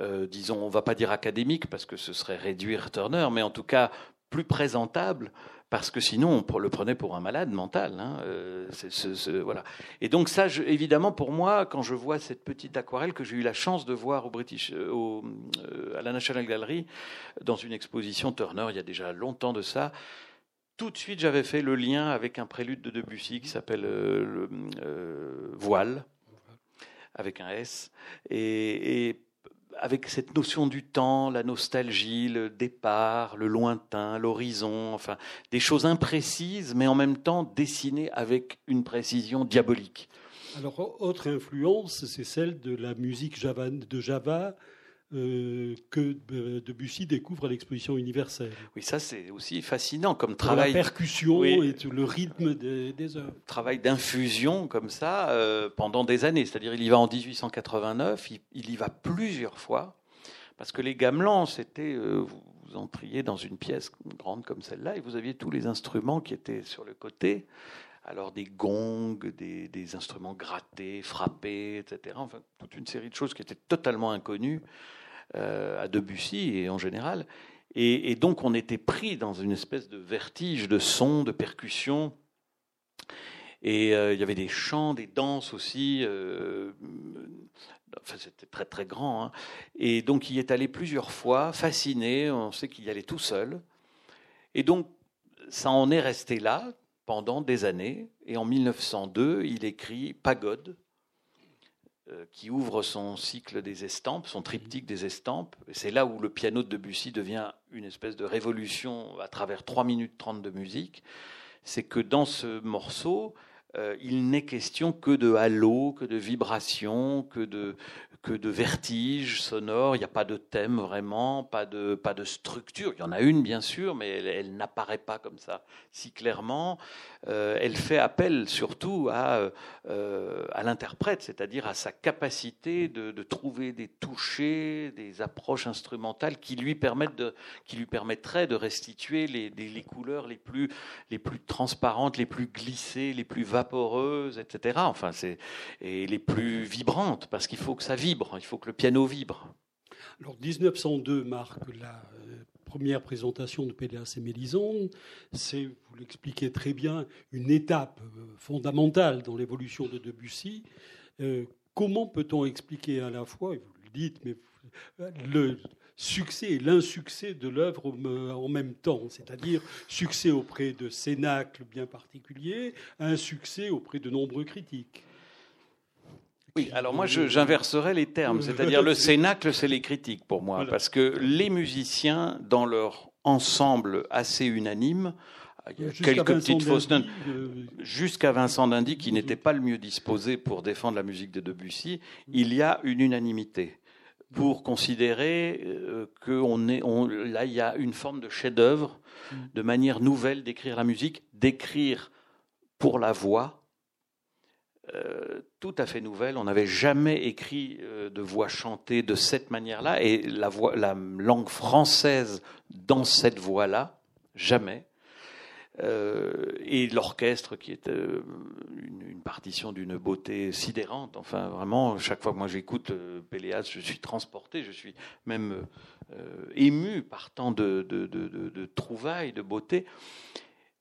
euh, disons, on va pas dire académiques parce que ce serait réduire Turner, mais en tout cas plus présentables parce que sinon on le prenait pour un malade mental. Hein, euh, voilà. Et donc ça, évidemment, pour moi, quand je vois cette petite aquarelle que j'ai eu la chance de voir au British, euh, euh, à la National Gallery, dans une exposition Turner, il y a déjà longtemps de ça, tout de suite j'avais fait le lien avec un prélude de Debussy qui s'appelle Voile, avec un S, et avec cette notion du temps, la nostalgie, le départ, le lointain, l'horizon, enfin des choses imprécises, mais en même temps dessinées avec une précision diabolique. Alors, autre influence, c'est celle de la musique de Java, euh, que euh, Debussy découvre à l'exposition universelle. Oui, ça c'est aussi fascinant comme travail. la percussion et le rythme des, des œuvres. Travail d'infusion comme ça euh, pendant des années. C'est-à-dire il y va en 1889, il, y va plusieurs fois, parce que les gamelans, c'était, vous vous entriez dans une pièce grande comme celle-là et vous aviez tous les instruments qui étaient sur le côté. Alors des gongs, des, instruments grattés, frappés, etc. Enfin, toute une série de choses qui étaient totalement inconnues à Debussy et en général. Et, donc on était pris dans une espèce de vertige de sons, de percussions. Et euh, il y avait des chants, des danses aussi. Euh, enfin, c'était très très grand. Hein. Et donc il y est allé plusieurs fois, fasciné. On sait qu'il y allait tout seul. Et donc ça en est resté là pendant des années. Et en 1902, il écrit Pagode, euh, qui ouvre son cycle des estampes, son triptyque des estampes. Et c'est là où le piano de Debussy devient une espèce de révolution à travers 3 minutes 30 de musique. C'est que dans ce morceau, euh, il n'est question que de halo, que de vibration, que de, que de vertige sonore. Il n'y a pas de thème vraiment, pas de, pas de structure. Il y en a une, bien sûr, mais elle, n'apparaît pas comme ça si clairement. Euh, elle fait appel surtout à, euh, à l'interprète, c'est-à-dire à sa capacité de, de, trouver des touchés, des approches instrumentales qui lui, permettent de, qui lui permettraient de restituer les, les, couleurs les plus, les plus transparentes, les plus glissées, les plus vaporeuses, etc. Enfin, c'est, et les plus vibrantes, parce qu'il faut que ça vive il faut que le piano vibre. Alors 1902 marque la euh, première présentation de Péléas et Mélisande. C'est, vous l'expliquez très bien, une étape euh, fondamentale dans l'évolution de Debussy. Euh, comment peut-on expliquer à la fois, vous le dites, mais le succès et l'insuccès de l'œuvre en même temps, c'est-à-dire succès auprès de cénacles bien particuliers, un succès auprès de nombreux critiques oui, alors moi j'inverserais les termes, c'est-à-dire le cénacle, c'est les critiques pour moi, parce que les musiciens, dans leur ensemble assez unanime, il y a quelques petites fausses notes, euh, jusqu'à Vincent d'Indy, qui n'était pas le mieux disposé pour défendre la musique de Debussy, il y a une unanimité pour considérer euh, que on est, on, là il y a une forme de chef-d'œuvre, mm. de manière nouvelle d'écrire la musique, d'écrire pour la voix, euh, tout à fait nouvelle. On n'avait jamais écrit euh, de voix chantée de cette manière-là, et la, langue française dans cette voix-là, jamais. Euh, et l'orchestre qui est une, partition d'une beauté sidérante. Enfin, vraiment, chaque fois que moi j'écoute Péléas, je suis transporté, je suis même ému par tant de trouvailles, de beauté.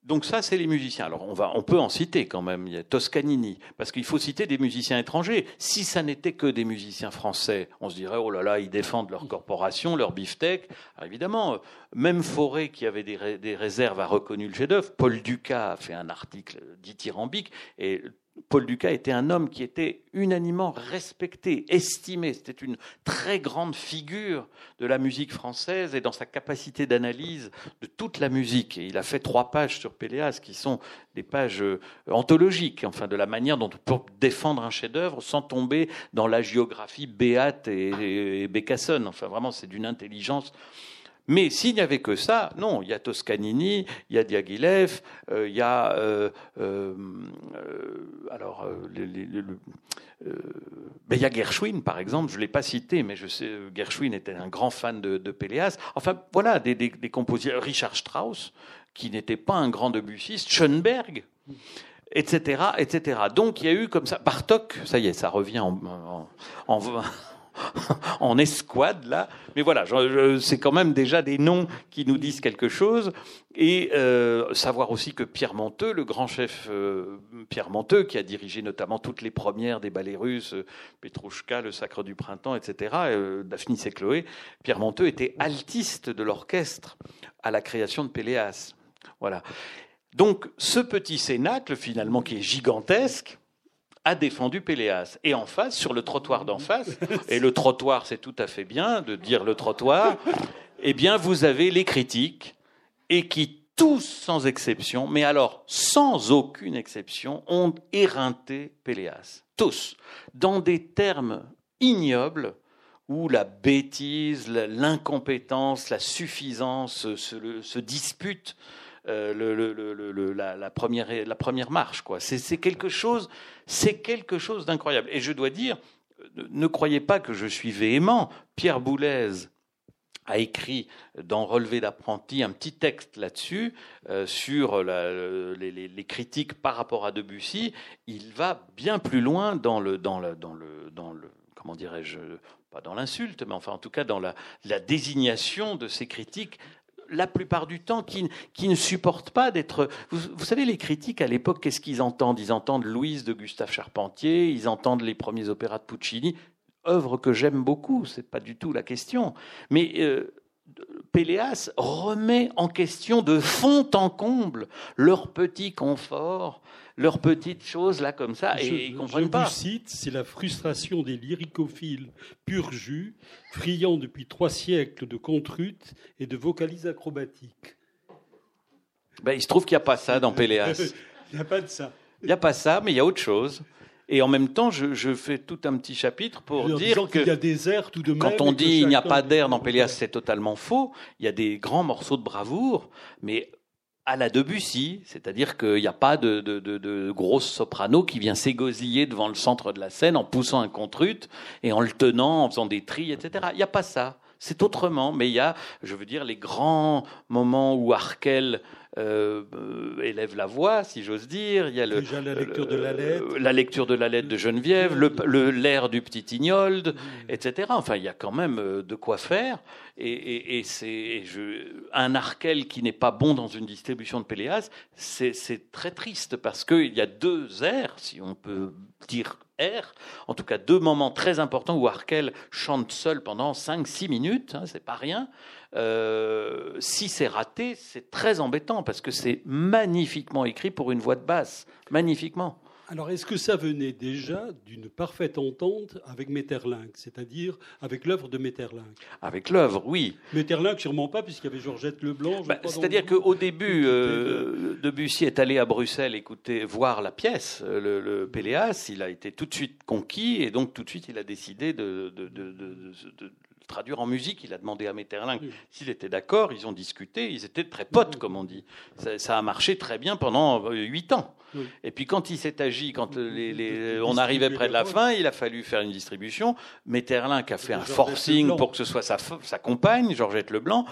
Donc ça, c'est les musiciens. Alors on va, on peut en citer quand même. Il y a Toscanini, parce qu'il faut citer des musiciens étrangers. Si ça n'était que des musiciens français, on se dirait oh là là, ils défendent leur corporation, leur beefsteak. Alors évidemment, même Forêt qui avait des, des réserves a reconnu le chef-d'œuvre. Paul Ducas a fait un article dithyrambique et Paul Ducas était un homme qui était unanimement respecté, estimé. C'était une très grande figure de la musique française et dans sa capacité d'analyse de toute la musique. Et il a fait trois pages sur Péléas qui sont des pages euh, anthologiques, enfin de la manière dont on peut défendre un chef-d'œuvre sans tomber dans la géographie béate et, et Bécassonne. Enfin vraiment, c'est d'une intelligence mais s'il n'y avait que ça, non, il y a Toscanini, il y a Diaghilev, euh, il y a euh, euh, alors il y a Gershwin par exemple. Je l'ai pas cité, mais je sais Gershwin était un grand fan de, Péléas. Enfin voilà des, compositeurs. Richard Strauss, qui n'était pas un grand debussiste, Schoenberg etc., etc. Donc il y a eu comme ça, Bartok, ça y est, ça revient en, en, en en escouade là. Mais voilà, c'est quand même déjà des noms qui nous disent quelque chose. Et euh, savoir aussi que Pierre Monteux, le grand chef euh, Pierre Monteux, qui a dirigé notamment toutes les premières des ballets russes, euh, Petrouchka, le Sacre du Printemps, etc., Daphnis et Chloé, Pierre Monteux était altiste de l'orchestre à la création de Péléas. Voilà. Donc ce petit cénacle, finalement, qui est gigantesque, a défendu Péléas. Et en face, sur le trottoir d'en face, et le trottoir, c'est tout à fait bien de dire le trottoir, eh bien, vous avez les critiques, et qui tous, sans exception, mais alors sans aucune exception, ont éreinté Péléas. Tous. Dans des termes ignobles, où la bêtise, l'incompétence, la suffisance se, se disputent euh, la, première, la première marche. Quoi. C'est, quelque chose, c'est quelque chose d'incroyable. Et je dois dire, ne croyez pas que je suis véhément. Pierre Boulez a écrit dans Relevé d'apprenti un petit texte là-dessus, euh, sur les, critiques par rapport à Debussy. Il va bien plus loin dans le, dans le, dans le, dans le comment dirais-je, pas dans l'insulte, mais enfin en tout cas dans la, la désignation de ces critiques la plupart du temps, qui, qui ne supportent pas d'être... Vous, savez, les critiques à l'époque, qu'est-ce qu'ils entendent? Ils entendent Louise de Gustave Charpentier, ils entendent les premiers opéras de Puccini, œuvre que j'aime beaucoup, c'est pas du tout la question. Mais euh, Péléas remet en question de fond en comble leur petit confort, leurs petites choses là comme ça, et ils comprennent pas. Je cite, c'est la frustration des lyricophiles pur jus, friands depuis trois siècles de contrutes et de vocalises acrobatiques. Ben, il se trouve qu'il n'y a pas ça dans Péléas. il n'y a pas de ça. Il n'y a pas ça, mais il y a autre chose. Et en même temps, je, fais tout un petit chapitre pour dire que y a des airs tout de même. Quand on dit il n'y a pas d'air dans Péléas, c'est totalement faux. Il y a des grands morceaux de bravoure, mais à la Debussy, c'est-à-dire qu'il n'y a pas de, de, grosse soprano qui vient s'égosiller devant le centre de la scène en poussant un contrute et en le tenant, en faisant des trilles, etc. Il n'y a pas ça. C'est autrement, mais il y a, je veux dire, les grands moments où Arkel euh, euh, élève la voix, si j'ose dire. Il y a le, la lecture de la lettre, la lecture de la lettre de Geneviève, le l'air du petit Ignold, etc. Enfin, il y a quand même euh, de quoi faire. Et, et, c'est un Arkel qui n'est pas bon dans une distribution de Péléas, c'est très triste parce qu'il y a deux airs, si on peut dire en tout cas deux moments très importants où Arkel chante seul pendant 5-6 minutes, hein, c'est pas rien. Euh, si c'est raté, c'est très embêtant parce que c'est magnifiquement écrit pour une voix de basse, magnifiquement. Alors, est-ce que ça venait déjà d'une parfaite entente avec Metterlinck, c'est-à-dire avec l'œuvre de Metterlinck Avec l'œuvre, oui. Metterlinck, sûrement pas, puisqu'il y avait Georgette Leblanc. Bah, c'est-à-dire qu'au début, euh, Debussy est allé à Bruxelles écouter, voir la pièce, euh, le, le, Péléas. Il a été tout de suite conquis, et donc tout de suite, il a décidé de, de, de, de traduire en musique. Il a demandé à Metterlinck s'il était d'accord. Ils ont discuté. Ils étaient très potes, comme on dit. Ça, a marché très bien pendant euh, huit ans. Et puis quand il s'est agi, quand les, on arrivait près de la fin, il a fallu faire une distribution. Metterlinck a fait un forcing pour que ce soit sa, sa compagne, Georgette Leblanc.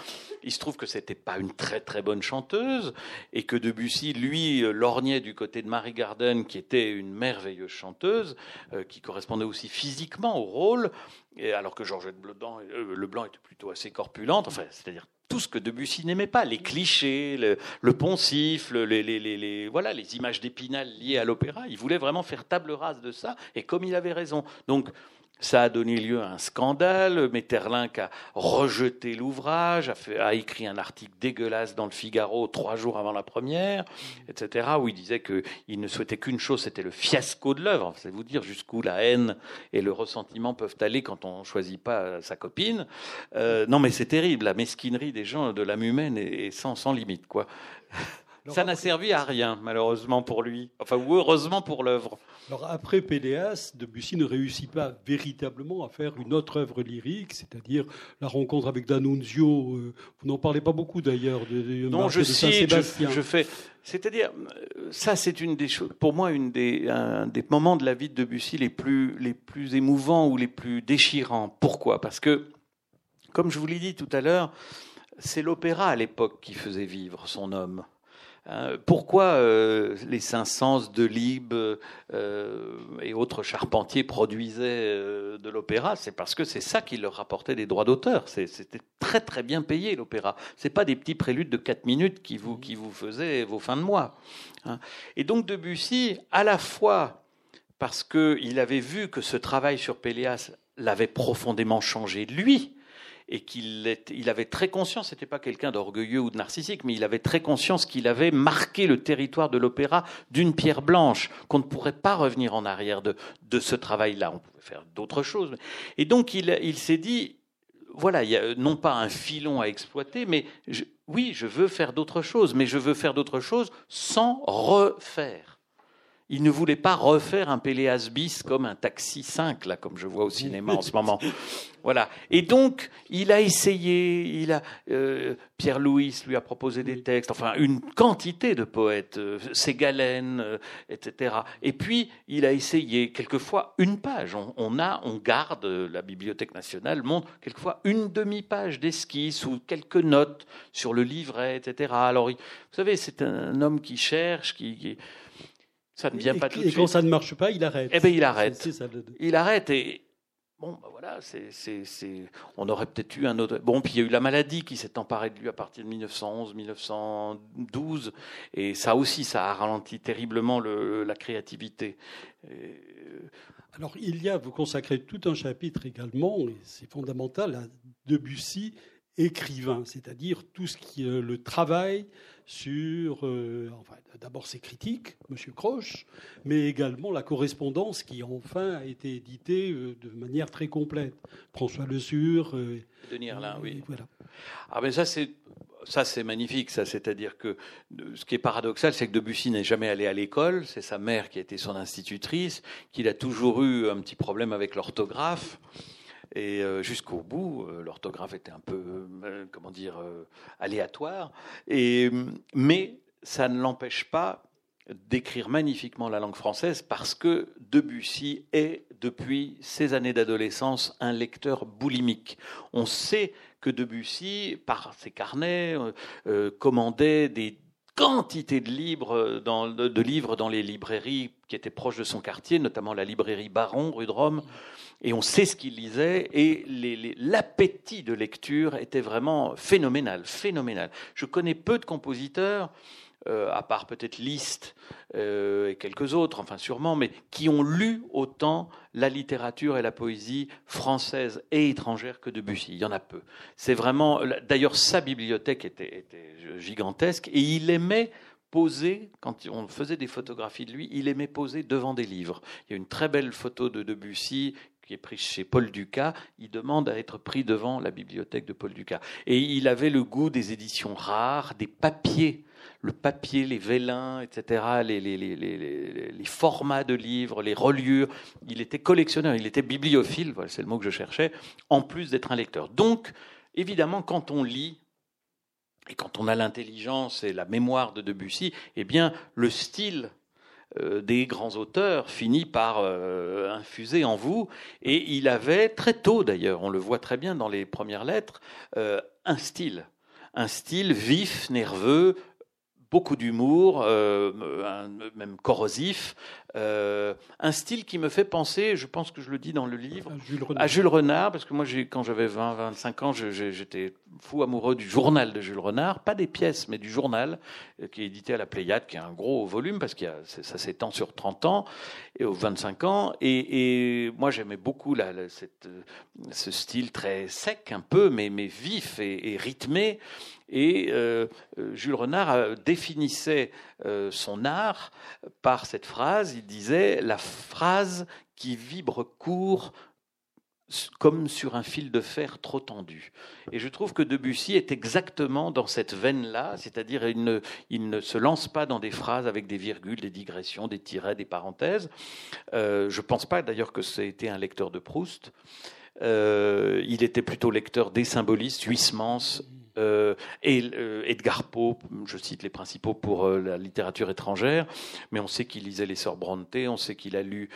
Il se trouve que c'était pas une très très bonne chanteuse et que Debussy, lui, euh, lorgnait du côté de Marie Garden, qui était une merveilleuse chanteuse, euh, qui correspondait aussi physiquement au rôle, alors que Georgette Leblanc, euh, Leblanc était plutôt assez corpulente, enfin, c'est-à-dire tout ce que Debussy n'aimait pas, les clichés, le, poncif, les, voilà, les images d'épinal liées à l'opéra. Il voulait vraiment faire table rase de ça, et comme il avait raison. Donc, ça a donné lieu à un scandale. Metterlinck a rejeté l'ouvrage, a, écrit un article dégueulasse dans le Figaro trois jours avant la première, etc., où il disait qu'il ne souhaitait qu'une chose, c'était le fiasco de l'œuvre. C'est vous dire jusqu'où la haine et le ressentiment peuvent aller quand on ne choisit pas sa copine. Euh, non, mais c'est terrible, la mesquinerie des gens de l'âme humaine est, sans, sans limite, quoi. Ça n'a servi à rien, malheureusement pour lui. Enfin, ou heureusement pour l'œuvre. Alors après Péléas, Debussy ne réussit pas véritablement à faire une autre œuvre lyrique, c'est-à-dire la rencontre avec D'Annunzio. Euh, vous n'en parlez pas beaucoup d'ailleurs de, non, je de Saint-Sébastien. Je, fais, c'est-à-dire ça, c'est une des choses, pour moi, une des, un des moments de la vie de Debussy les plus les plus émouvants ou les plus déchirants. Pourquoi? Parce que, comme je vous l'ai dit tout à l'heure, c'est l'opéra à l'époque qui faisait vivre son homme. Hein, pourquoi euh, les Saint-Saëns, Delibes euh, et autres charpentiers produisaient euh, de l'opéra? C'est parce que c'est ça qui leur rapportait des droits d'auteur. C'était très très bien payé l'opéra. C'est pas des petits préludes de 4 minutes qui vous, qui vous faisaient vos fins de mois. Hein. Et donc Debussy, à la fois parce qu'il avait vu que ce travail sur Péléas l'avait profondément changé lui, et qu'il il avait très conscience, c'était pas quelqu'un d'orgueilleux ou de narcissique, mais il avait très conscience qu'il avait marqué le territoire de l'opéra d'une pierre blanche, qu'on ne pourrait pas revenir en arrière de, ce travail-là. On pouvait faire d'autres choses. Et donc il, il s'est dit, voilà, il y a non pas un filon à exploiter, mais oui, je veux faire d'autres choses, mais je veux faire d'autres choses sans refaire. Il ne voulait pas refaire un Péléas bis comme un Taxi 5, là, comme je vois au cinéma en ce moment. Voilà. Et donc, il a essayé, il a, euh, Pierre Louis lui a proposé des textes, enfin, une quantité de poètes, euh, Ségalène, euh, etc. Et puis, il a essayé, quelquefois, une page. On, a, on garde, la Bibliothèque nationale montre quelquefois une demi-page d'esquisse ou quelques notes sur le livret, etc. Alors, vous savez, c'est un homme qui cherche, qui ça ne vient pas tout de suite. Et quand ça ne marche pas, il arrête. Eh bien, il arrête. Il arrête et bon, ben voilà, c'est, on aurait peut-être eu un autre. Bon, puis il y a eu la maladie qui s'est emparée de lui à partir de 1911, 1912, et ça aussi, ça a ralenti terriblement le, la créativité. Alors, il y a, vous consacrez tout un chapitre également, et c'est fondamental, à Debussy écrivain, c'est-à-dire tout ce qui est le travail sur, euh, enfin, d'abord ses critiques, Monsieur Croche, mais également la correspondance qui enfin a été éditée euh, de manière très complète. François Le Sur. Euh, Denis Erlin, oui. Voilà. Ah ben ça c'est ça c'est magnifique, ça. C'est-à-dire que ce qui est paradoxal, c'est que Debussy n'est jamais allé à l'école. C'est sa mère qui a été son institutrice, qu'il a toujours eu un petit problème avec l'orthographe. Et euh, jusqu'au bout, euh, l'orthographe était un peu, euh, comment dire, aléatoire. Et, mais ça ne l'empêche pas d'écrire magnifiquement la langue française parce que Debussy est, depuis ses années d'adolescence, un lecteur boulimique. On sait que Debussy, par ses carnets, commandait des quantités de livres dans les librairies qui étaient proches de son quartier, notamment la librairie Baron, rue de Rome et on sait ce qu'il lisait, et l'appétit de lecture était vraiment phénoménal, phénoménal. Je connais peu de compositeurs, euh, à part peut-être Liszt euh, et quelques autres, enfin sûrement, mais qui ont lu autant la littérature et la poésie française et étrangère que Debussy. Il y en a peu. C'est vraiment, d'ailleurs, sa bibliothèque était, était gigantesque, et il aimait poser, quand on faisait des photographies de lui, il aimait poser devant des livres. Il y a une très belle photo de Debussy qui est pris chez Paul Ducas, il demande à être pris devant la bibliothèque de Paul Ducas. Et il avait le goût des éditions rares, des papiers, le papier, les vélins, etc., les, formats de livres, les reliures. Il était collectionneur, il était bibliophile, voilà, c'est le mot que je cherchais, en plus d'être un lecteur. Donc, évidemment, quand on lit, et quand on a l'intelligence et la mémoire de Debussy, eh bien, le style des grands auteurs finit par euh, infuser en vous. Et il avait très tôt, d'ailleurs, on le voit très bien dans les premières lettres, euh, un style. Un style vif, nerveux, beaucoup d'humour, même corrosif, euh, un style qui me fait penser, je pense que je le dis dans le livre, à Jules Renard, parce que moi, quand j'avais 20-25 ans, j'étais fou amoureux du journal de Jules Renard, pas des pièces, mais du journal, euh, qui est édité à la Pléiade, qui a un gros volume, parce que ça s'étend sur 30 ans, et aux 25 ans, et, moi j'aimais beaucoup cette, euh, ce style très sec, un peu, mais, mais vif et, rythmé, et Jules Renard définissait son art par cette phrase, il disait la phrase qui vibre court comme sur un fil de fer trop tendu. Et je trouve que Debussy est exactement dans cette veine-là, c'est-à-dire il ne, se lance pas dans des phrases avec des virgules, des digressions, des tirets, des parenthèses. Euh, je ne pense pas d'ailleurs que c'était un lecteur de Proust. Euh, il était plutôt lecteur des symbolistes, Huysmans, euh, et euh, Edgar Poe, je cite les principaux pour euh, la littérature étrangère, mais on sait qu'il lisait les sœurs Brontë, on sait qu'il a lu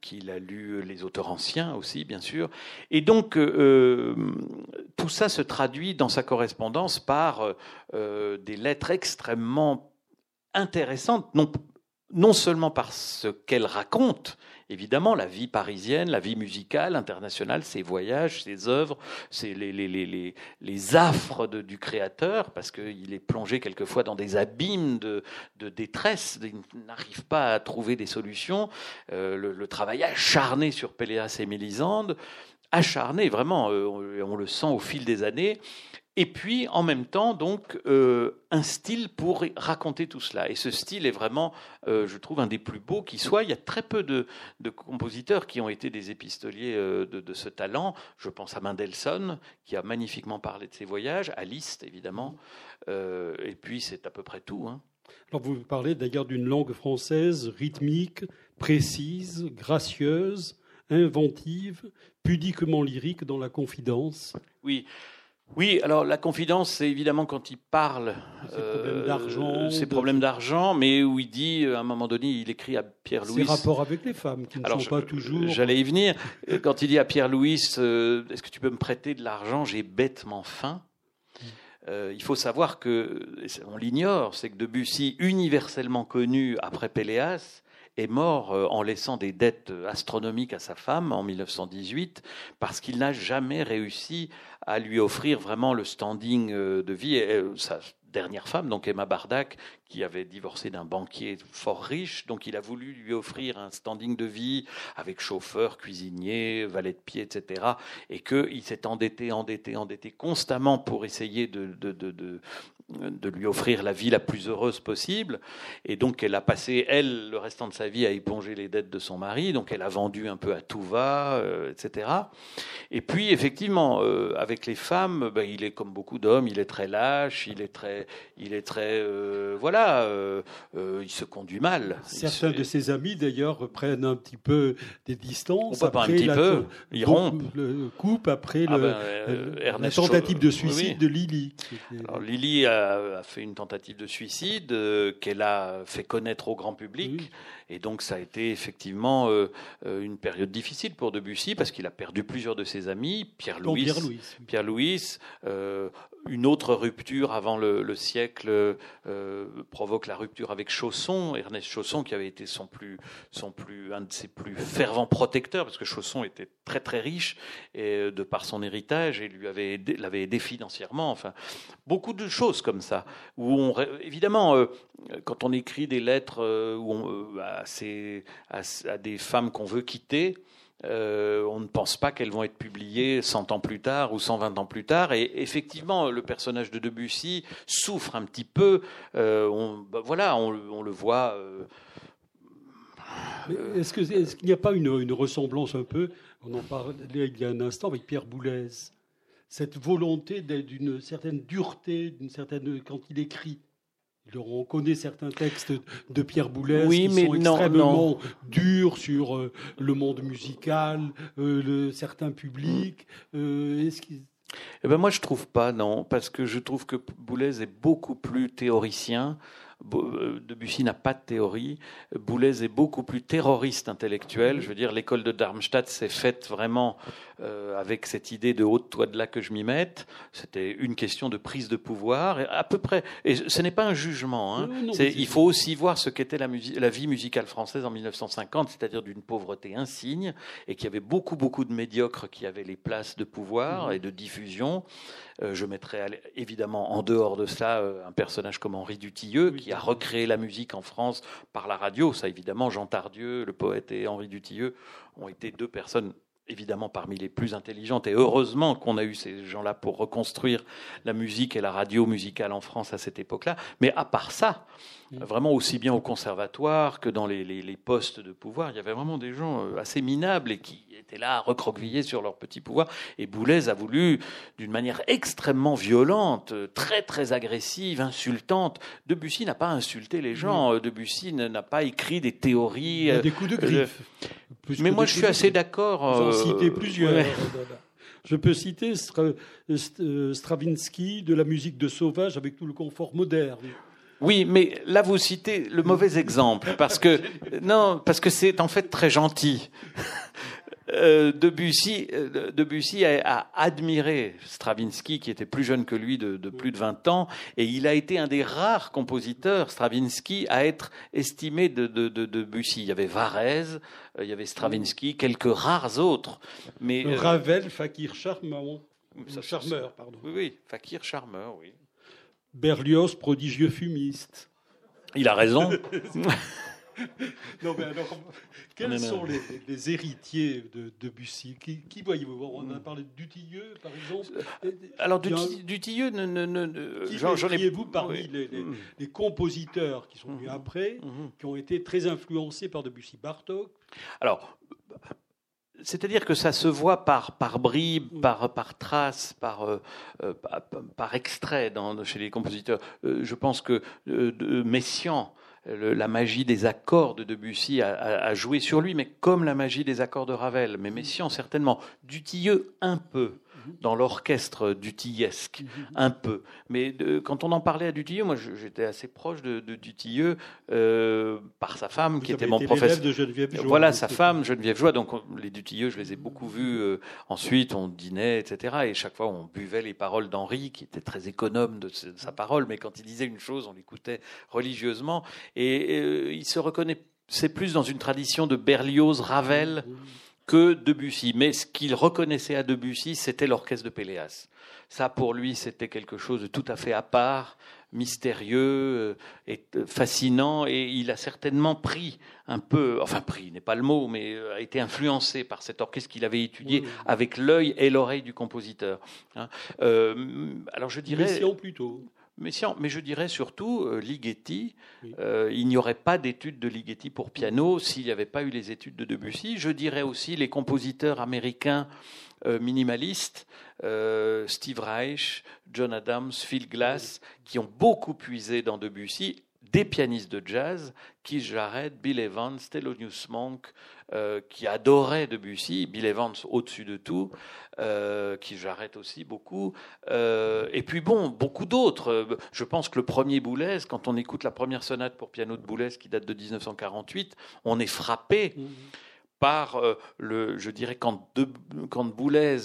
qu'il a lu les auteurs anciens aussi, bien sûr, et donc tout ça se traduit dans sa correspondance par des lettres extrêmement intéressantes, non, non seulement par ce qu'elles racontent, évidemment, la vie parisienne, la vie musicale, internationale, ses voyages, ses œuvres, c'est les, affres du créateur, parce qu'il est plongé quelquefois dans des abîmes de, de détresse, il n'arrive pas à trouver des solutions. Euh, le, travail acharné sur Péléas et Mélisande, acharné, vraiment, euh, on le sent au fil des années. Et puis, en même temps, donc, euh, un style pour raconter tout cela. Et ce style est vraiment, euh, je trouve, un des plus beaux qui soit. Il y a très peu de, compositeurs qui ont été des épistoliers euh, de, ce talent. Je pense à Mendelssohn, qui a magnifiquement parlé de ses voyages, à Liszt, évidemment. et puis, c'est à peu près tout. Hein. Alors vous parlez d'ailleurs d'une langue française rythmique, précise, gracieuse, inventive, pudiquement lyrique dans la confidence. Oui. Oui, alors la confidence, c'est évidemment quand il parle. Ses problèmes d'argent. Ses problèmes d'argent, mais où il dit, à un moment donné, il écrit à Pierre-Louis. Ses rapports avec les femmes, qui ne alors, sont pas toujours. J'allais y venir. Quand il dit à Pierre-Louis, euh, est-ce que tu peux me prêter de l'argent? J'ai bêtement faim. Euh, il faut savoir que, on l'ignore, c'est que Debussy, universellement connu après Péléas, est mort euh, en laissant des dettes astronomiques à sa femme en 1918 parce qu'il n'a jamais réussi à lui offrir vraiment le standing euh, de vie. Et sa dernière femme, donc Emma Bardac, qui avait divorcé d'un banquier fort riche, donc il a voulu lui offrir un standing de vie avec chauffeur, cuisinier, valet de pied, etc. Et qu'il s'est endetté, endetté, endetté constamment pour essayer de, de, de, de, lui offrir la vie la plus heureuse possible. Et donc elle a passé, elle, le restant de sa vie à éponger les dettes de son mari. Donc elle a vendu un peu à tout va, euh, etc. Et puis effectivement, euh, avec les femmes, ben, il est comme beaucoup d'hommes, il est très lâche, il est très, il est très, euh, voilà, il se conduit mal. Certains se- de ses amis, d'ailleurs, prennent un petit peu des distances. On peut pas un après petit la- peu, ils rompent. Le coupe après Ah le, ben, la tentative de suicide oui. de Lily. Alors, Lily a, a fait une tentative de suicide euh, qu'elle a fait connaître au grand public. Et donc, ça a été effectivement euh, euh, une période difficile pour Debussy parce qu'il a perdu plusieurs de ses amis. dont Pierre-Louis, Pierre-Louis. Pierre-Louis, euh, une autre rupture avant le, le siècle euh, provoque la rupture avec Chausson, Ernest Chausson, qui avait été son plus, son plus, un de ses plus fervents protecteurs, parce que Chausson était très très riche et, euh, de par son héritage et lui avait l'avait aidé financièrement. Enfin, beaucoup de choses comme ça. Où on, évidemment, euh, quand on écrit des lettres où on, à des femmes qu'on veut quitter. Euh, on ne pense pas qu'elles vont être publiées 100 ans plus tard ou 120 ans plus tard. Et effectivement, le personnage de Debussy souffre un petit peu. Euh, bah, voilà, on, le- voit. euh, Est-ce qu'il n'y a pas une, une ressemblance un peu On en parlait il y a un instant avec Pierre Boulez. Cette volonté d'une certaine dureté, d'une certaine quand il écrit. On connaît certains textes de Pierre Boulez Oui, qui mais sont non, extrêmement durs sur euh, le monde musical, euh, le, certains publics. Euh, est-ce Eh ben moi, je trouve pas, non, parce que je trouve que Boulez est beaucoup plus théoricien. Euh, Debussy n'a pas de théorie. Boulez est beaucoup plus terroriste intellectuel. Je veux dire, l'école de Darmstadt s'est faite vraiment euh, avec cette idée de haute toi de là que je m'y mette. C'était une question de prise de pouvoir, et à peu près. Et ce n'est pas un jugement. hein. Non, non, il faut aussi voir ce qu'était la, vie musicale française en 1950, c'est-à-dire d'une pauvreté insigne, et qu'il y avait beaucoup, beaucoup de médiocres qui avaient les places de pouvoir Mhm. et de diffusion. Euh, je mettrais évidemment en dehors de ça euh, un personnage comme Henri Dutilleux, Oui. qui a recréé la musique en France par la radio. Ça, évidemment, Jean Tardieu, le poète, et Henri Dutilleux ont été deux personnes évidemment parmi les plus intelligentes et heureusement qu'on a eu ces gens-là pour reconstruire la musique et la radio musicale en France à cette époque-là. Mais à part ça, Mm. vraiment aussi bien au conservatoire que dans les, les- les postes de pouvoir, il y avait vraiment des gens euh, assez minables et qui étaient là recroquevillés sur leur petit pouvoir. Et Boulez a voulu, d'une manière extrêmement violente, euh, très très agressive, insultante. Debussy n'a pas insulté les gens. Euh, Debussy n'a pas écrit des il théories. y a des coups de griffe. Plus Mais moi, je suis assez d'accord. Vous en euh, citez plusieurs. ouais. Je peux citer St- euh, Stravinsky, de la musique de sauvage avec tout le confort moderne. Oui, mais là vous citez le mauvais exemple parce que non, parce que c'est en fait très gentil. Euh, Debussy, euh, Debussy a, a admiré Stravinsky, qui était plus jeune que lui de, de plus de 20 ans, et il a été un des rares compositeurs, Stravinsky, à être estimé de, de, de Debussy. Il y avait Varese, euh, il y avait Stravinsky, quelques rares autres. Mais Ravel, Fakir ça, Charmeur, pardon. Oui, oui, Fakir Charmeur, oui. Berlioz, prodigieux fumiste. Il a raison. Non, mais alors, quels sont les, les héritiers de Debussy Qui, qui voyez-vous? On a parlé de Dutilleux, par exemple. Alors Bien. Duti- Dutilleux, ne, ne, ne, ne- Qui j'en- j'en ai- vous parmi oui. les, les- les compositeurs qui sont venus Mhm. après, qui ont été très influencés par Debussy Bartok? Alors, c'est-à-dire que ça se voit par, par bribes, par, par traces, par, euh, euh, par, extrait chez les compositeurs. je pense que Messiaen, la magie des accords de Debussy a, joué sur lui, mais comme la magie des accords de Ravel. Mais Messiaen, certainement. Dutilleux, un peu dans l'orchestre dutillesque, mhm. un peu. Mais quand on en parlait à Dutilleux, moi j'étais assez proche de, Dutilleux euh, par sa femme qui était mon professeur. de Geneviève Joie. Voilà, sa femme, Geneviève Joie. Donc les Dutilleux, je les ai beaucoup vus. Euh, ensuite, on dînait, etc. Et chaque fois, on buvait les paroles d'Henri, qui était très économe de, sa parole, mais quand il disait une chose, on l'écoutait religieusement. Et euh, il se reconnaît c'est plus dans une tradition de Berlioz, Ravel, mhm que Debussy. Mais ce qu'il reconnaissait à Debussy, c'était l'orchestre de Péléas. Ça, pour lui, c'était quelque chose de tout à fait à part, mystérieux euh, et euh, fascinant. Et il a certainement pris un peu, enfin pris n'est pas le mot, mais euh, a été influencé par cet orchestre qu'il avait étudié avec l'œil et l'oreille du compositeur. Hein. alors je dirais. Messiaen plutôt. Messiaen, mais je dirais surtout Ligeti. il n'y aurait pas d'études de Ligeti pour piano s'il n'y avait pas eu les études de Debussy. Je dirais aussi les compositeurs américains euh, minimalistes, euh, Steve Reich, John Adams, Phil Glass, qui ont beaucoup puisé dans Debussy, des pianistes de jazz, Keith Jarrett, Bill Evans, Thelonious Monk, euh, qui adoraient Debussy, Bill Evans au-dessus de tout, euh, Keith Jarrett aussi beaucoup, et puis bon, beaucoup d'autres. Je pense que le premier Boulez, quand on écoute la première sonate pour piano de Boulez qui date de 1948, on est frappé. Mmh par euh, le, je dirais, quand, de, quand Boulez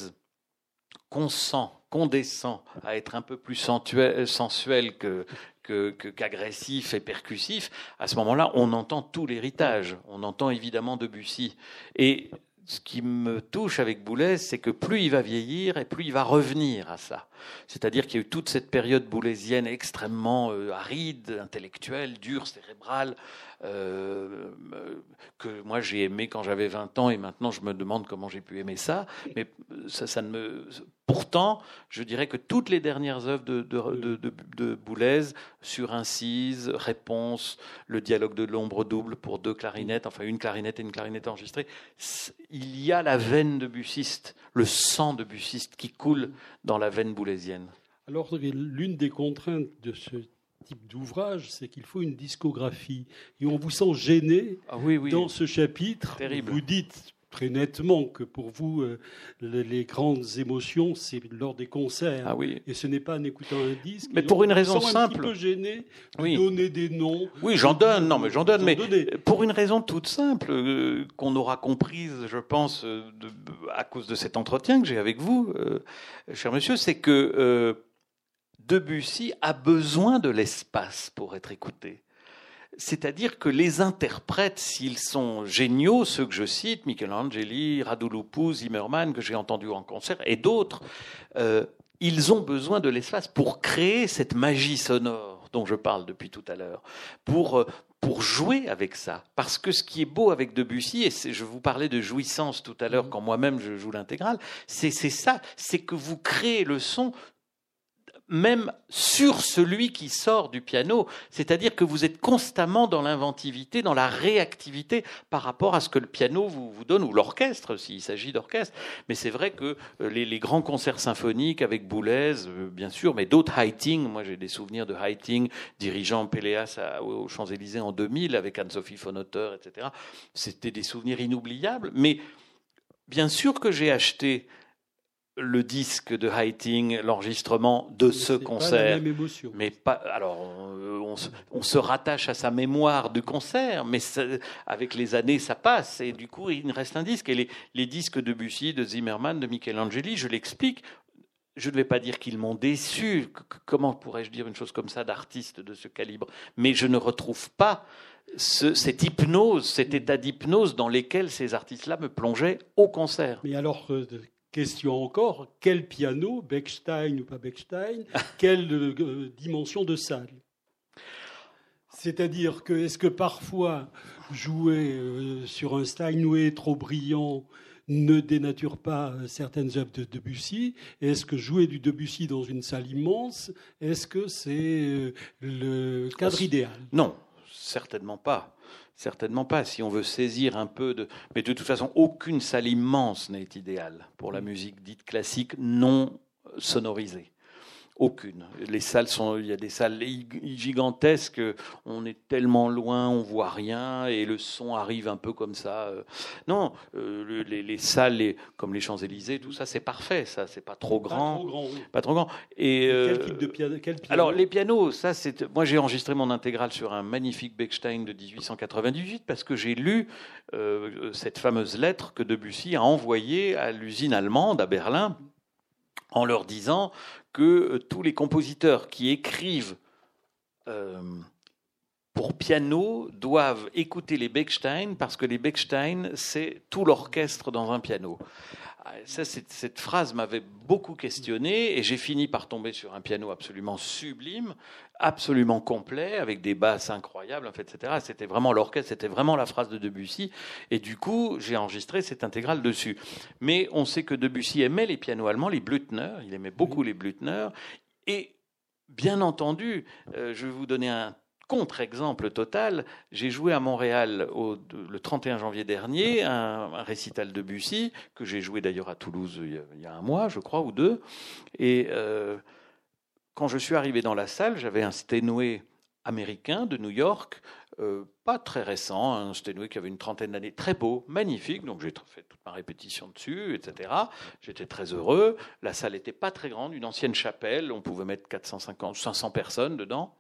consent, condescend à être un peu plus sensuel que, qu'agressif et percussif, à ce moment-là, on entend tout l'héritage. On entend évidemment Debussy. Et ce qui me touche avec Boulez, c'est que plus il va vieillir et plus il va revenir à ça. C'est-à-dire qu'il y a eu toute cette période boulésienne extrêmement euh, aride, intellectuelle, dure, cérébrale, euh, que moi j'ai aimé quand j'avais 20 ans et maintenant je me demande comment j'ai pu aimer ça. Mais ça, ne me. Pourtant, je dirais que toutes les dernières œuvres de, de, de, de, Boulez, sur incise, réponse, le dialogue de l'ombre double pour deux clarinettes, enfin une clarinette et une clarinette enregistrée, il y a la veine de bussiste, le sang de bussiste qui coule dans la veine boulésienne. Alors, l'une des contraintes de ce type d'ouvrage, c'est qu'il faut une discographie. Et on vous sent gêné ah oui, oui. dans ce chapitre. Terrible. Vous dites très nettement que pour vous, euh, les, grandes émotions, c'est lors des concerts. Ah oui. Et ce n'est pas en écoutant un disque. Mais pour une raison simple. Un petit peu gêné de donner des noms. Oui, j'en donne. Non, mais j'en donne. Mais pour une raison toute simple euh, qu'on aura comprise, je pense, euh, de, à cause de cet entretien que j'ai avec vous, cher monsieur, c'est que Debussy a besoin de l'espace pour être écouté. C'est-à-dire que les interprètes, s'ils sont géniaux, ceux que je cite, Michelangeli, Radulopou, Zimmermann, que j'ai entendu en concert, et d'autres, euh, ils ont besoin de l'espace pour créer cette magie sonore dont je parle depuis tout à l'heure, pour, euh, pour jouer avec ça. Parce que ce qui est beau avec Debussy, et je vous parlais de jouissance tout à l'heure mmh. quand moi-même je joue l'intégrale, c'est ça, c'est que vous créez le son même sur celui qui sort du piano. C'est-à-dire que vous êtes constamment dans l'inventivité, dans la réactivité par rapport à ce que le piano vous, donne, ou l'orchestre, s'il s'agit d'orchestre. Mais c'est vrai que euh, les, grands concerts symphoniques avec Boulez, euh, bien sûr, mais d'autres Heiting, moi j'ai des souvenirs de Heiting dirigeant Péléas aux Champs-Élysées en 2000 avec Anne-Sophie von Otter, etc. C'était des souvenirs inoubliables. Mais bien sûr que j'ai acheté le disque de Heiting, l'enregistrement de ce concert. Mais pas. Alors, on, se rattache à sa mémoire du concert, mais avec les années, ça passe et du coup, il reste un disque. Et les, disques de Bussy, de Zimmermann, de Michelangeli, je l'explique. Je ne vais pas dire qu'ils m'ont déçu. Comment pourrais-je dire une chose comme ça d'artiste de ce calibre? Mais je ne retrouve pas cette hypnose, cet état d'hypnose dans lequel ces artistes-là me plongeaient au concert. Mais alors, Question encore, quel piano, Bechstein ou pas Bechstein, quelle euh, dimension de salle? C'est-à-dire que est-ce que parfois jouer euh, sur un Steinway trop brillant ne dénature pas euh, certaines œuvres de Debussy? Est-ce que jouer du Debussy dans une salle immense, est-ce que c'est le cadre idéal? Non, certainement pas. Certainement pas. Si on veut saisir un peu de. Mais de toute façon, aucune salle immense n'est idéale pour la musique dite classique non sonorisée. Aucune. Les salles sont, il y a des salles gigantesques. On est tellement loin, on voit rien et le son arrive un peu comme ça. Non, euh, les, salles, comme les Champs Élysées, tout ça, c'est parfait. Ça, c'est pas trop grand. Pas trop grand. Et quel euh, type de piano, Alors les pianos, ça, c'est. Moi, j'ai enregistré mon intégrale sur un magnifique Bechstein de 1898 parce que j'ai lu euh, cette fameuse lettre que Debussy a envoyée à l'usine allemande à Berlin en leur disant que euh, tous les compositeurs qui écrivent euh, pour piano doivent écouter les Bechstein parce que les Bechstein, c'est tout l'orchestre dans un piano. Ah, cette phrase m'avait beaucoup questionné et j'ai fini par tomber sur un piano absolument sublime, absolument complet, avec des basses incroyables, en fait, etc. C'était vraiment l'orchestre, c'était vraiment la phrase de Debussy. Et du coup, j'ai enregistré cette intégrale dessus. Mais on sait que Debussy aimait les pianos allemands, les Blüthner, il aimait beaucoup les Blüthner. Et bien entendu, euh, je vais vous donner un Contre-exemple total, j'ai joué à Montréal le 31 janvier dernier un, récital de Bussy, que j'ai joué d'ailleurs à Toulouse il y, a, un mois, je crois, ou deux. Et euh, quand je suis arrivé dans la salle, j'avais un Steinway américain de New York, euh, pas très récent, un Steinway qui avait une trentaine d'années, très beau, magnifique. Donc j'ai fait toute ma répétition dessus, etc. J'étais très heureux. La salle n'était pas très grande, une ancienne chapelle, on pouvait mettre 450, 500 personnes dedans.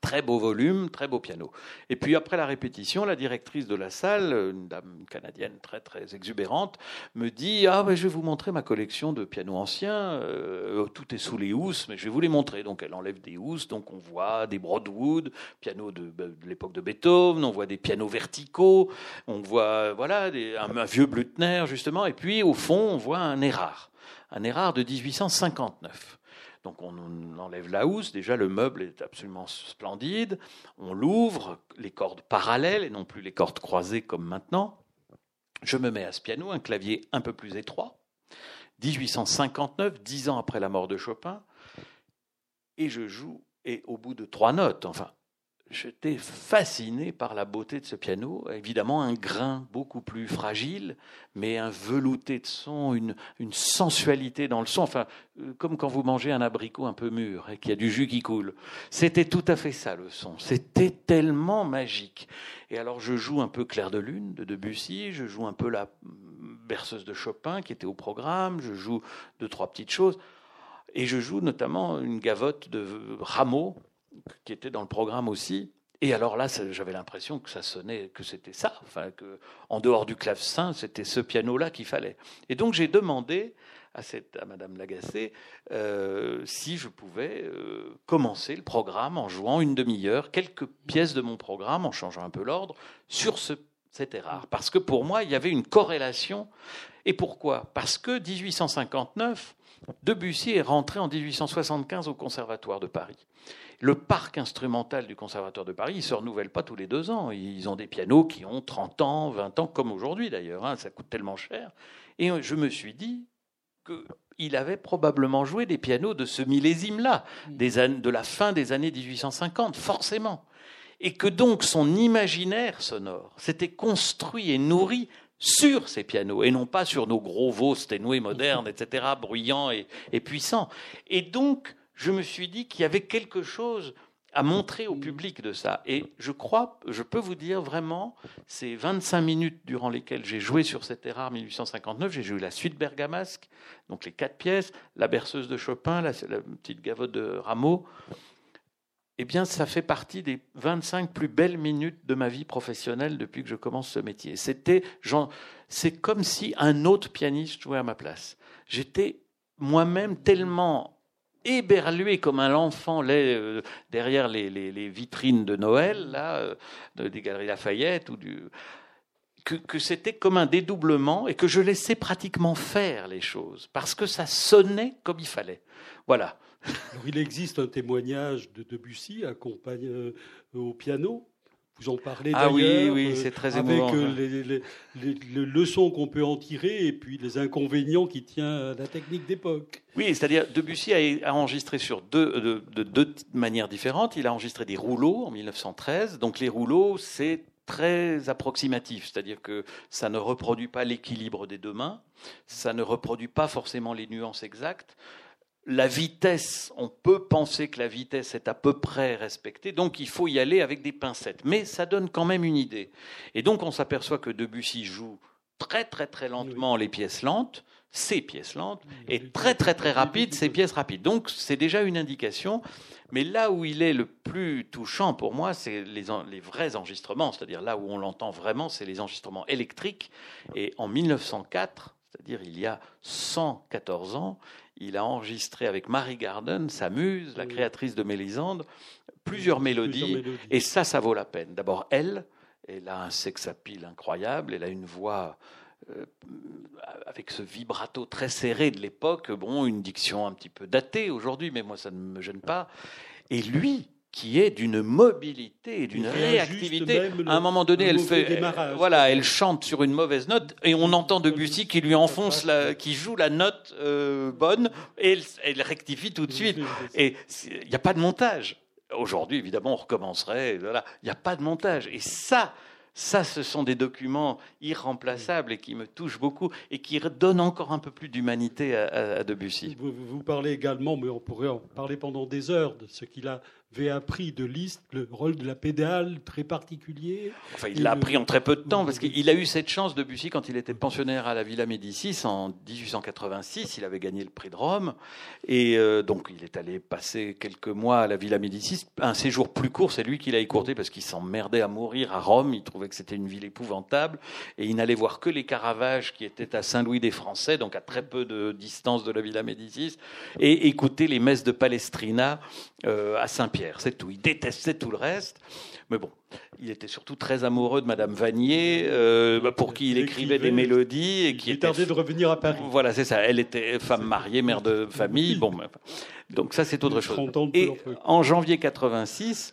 Très beau volume, très beau piano. Et puis après la répétition, la directrice de la salle, une dame canadienne très très exubérante, me dit ah je vais vous montrer ma collection de pianos anciens. Euh, tout est sous les housses, mais je vais vous les montrer. Donc elle enlève des housses, donc on voit des Broadwood, pianos de, l'époque de Beethoven, on voit des pianos verticaux, on voit voilà un, un, vieux Blüthner justement, et puis au fond on voit un Erard, un Erard de 1859. Donc on enlève la housse, déjà le meuble est absolument splendide, on l'ouvre, les cordes parallèles et non plus les cordes croisées comme maintenant. Je me mets à ce piano, un clavier un peu plus étroit, 1859, dix ans après la mort de Chopin, et je joue, et au bout de trois notes, enfin j'étais fasciné par la beauté de ce piano. Évidemment, un grain beaucoup plus fragile, mais un velouté de son, une, sensualité dans le son. Enfin, euh, comme quand vous mangez un abricot un peu mûr et qu'il y a du jus qui coule. C'était tout à fait ça le son. C'était tellement magique. Et alors, je joue un peu Clair de Lune de Debussy, je joue un peu la berceuse de Chopin qui était au programme, je joue deux, trois petites choses. Et je joue notamment une gavotte de Rameau, qui était dans le programme aussi. Et alors là, j'avais l'impression que ça sonnait, que c'était ça, enfin que en dehors du clavecin, c'était ce piano-là qu'il fallait. Et donc j'ai demandé à, cette, à Madame Lagacé euh, si je pouvais euh, commencer le programme en jouant une demi-heure, quelques pièces de mon programme, en changeant un peu l'ordre, sur ce, cet rare. Parce que pour moi, il y avait une corrélation. Et pourquoi? Parce que 1859, Debussy est rentré en 1875 au Conservatoire de Paris. Le parc instrumental du Conservatoire de Paris, il ne se renouvelle pas tous les deux ans. Ils ont des pianos qui ont 30 ans, 20 ans, comme aujourd'hui d'ailleurs. Hein. ça coûte tellement cher. Et je me suis dit qu'il avait probablement joué des pianos de ce millésime-là, de la fin des années 1850, forcément. Et que donc son imaginaire sonore s'était construit et nourri sur ces pianos et non pas sur nos gros veaux sténoués modernes, etc., bruyants et, et puissants. Et donc, je me suis dit qu'il y avait quelque chose à montrer au public de ça. Et je crois, je peux vous dire vraiment, ces 25 minutes durant lesquelles j'ai joué sur cet erreur 1859, j'ai joué la suite bergamasque, donc les quatre pièces, la berceuse de Chopin, la, la petite gavotte de Rameau. Eh bien, ça fait partie des 25 plus belles minutes de ma vie professionnelle depuis que je commence ce métier. C'était, c'est comme si un autre pianiste jouait à ma place. J'étais moi-même tellement éberlué comme un enfant euh, derrière les, vitrines de Noël, là, euh, des Galeries Lafayette, ou que, c'était comme un dédoublement et que je laissais pratiquement faire les choses, parce que ça sonnait comme il fallait. Voilà. il existe un témoignage de Debussy accompagné euh, au piano vous en parlez ah oui, oui, c'est très émouvant. Avec les, les, leçons qu'on peut en tirer et puis les inconvénients qui tiennent à la technique d'époque. Oui, c'est-à-dire Debussy a enregistré sur deux, de, deux manières différentes. Il a enregistré des rouleaux en 1913. Donc les rouleaux, c'est très approximatif, c'est-à-dire que ça ne reproduit pas l'équilibre des deux mains, ça ne reproduit pas forcément les nuances exactes. La vitesse, on peut penser que la vitesse est à peu près respectée, donc il faut y aller avec des pincettes. Mais ça donne quand même une idée. Et donc on s'aperçoit que Debussy joue très très très lentement les pièces lentes, ces pièces lentes, et très très très rapide ces pièces rapides. Donc c'est déjà une indication. Mais là où il est le plus touchant pour moi, c'est les, les, vrais enregistrements, c'est-à-dire là où on l'entend vraiment, c'est les enregistrements électriques. Et en 1904, c'est-à-dire il y a 114 ans, il a enregistré avec Marie Garden, sa muse, la créatrice de Mélisande, plusieurs mélodies, et ça, ça vaut la peine. D'abord, elle, elle a un sex appeal incroyable, elle a une voix euh, avec ce vibrato très serré de l'époque, bon, une diction un petit peu datée aujourd'hui, mais moi ça ne me gêne pas. Et lui, qui est d'une mobilité, d'une réactivité. à un moment donné, elle fait, voilà, elle chante sur une mauvaise note et on entend Debussy qui lui enfonce la, qui joue la note euh, bonne et elle, rectifie tout de suite. Et il n'y a pas de montage. Aujourd'hui, évidemment, on recommencerait. Voilà, il n'y a pas de montage. Et ça, ça, ce sont des documents irremplaçables et qui me touchent beaucoup et qui donnent encore un peu plus d'humanité à, Debussy. Vous, vous, parlez également, mais on pourrait en parler pendant des heures, de ce qu'il a avait appris de Liszt le rôle de la pédale très particulier. Enfin, il l'a appris en très peu de temps parce qu'il a eu cette chance de Bussy quand il était pensionnaire à la Villa Médicis en 1886. Il avait gagné le prix de Rome et euh, donc il est allé passer quelques mois à la Villa Médicis. Un séjour plus court, c'est lui qui l'a écourté parce qu'il s'emmerdait à mourir à Rome. Il trouvait que c'était une ville épouvantable et il n'allait voir que les Caravages qui étaient à Saint-Louis des Français, donc à très peu de distance de la Villa Médicis, et écouter les messes de Palestrina euh, à Saint-Pierre. C'est tout. Il détestait tout le reste. Mais bon, il était surtout très amoureux de Madame Vanier, euh, bah, pour qui il écrivait des mélodies et qui il était de revenir à Paris. Voilà, c'est ça. Elle était femme mariée, mère de famille. Bon, donc ça c'est autre chose. Et en janvier 86,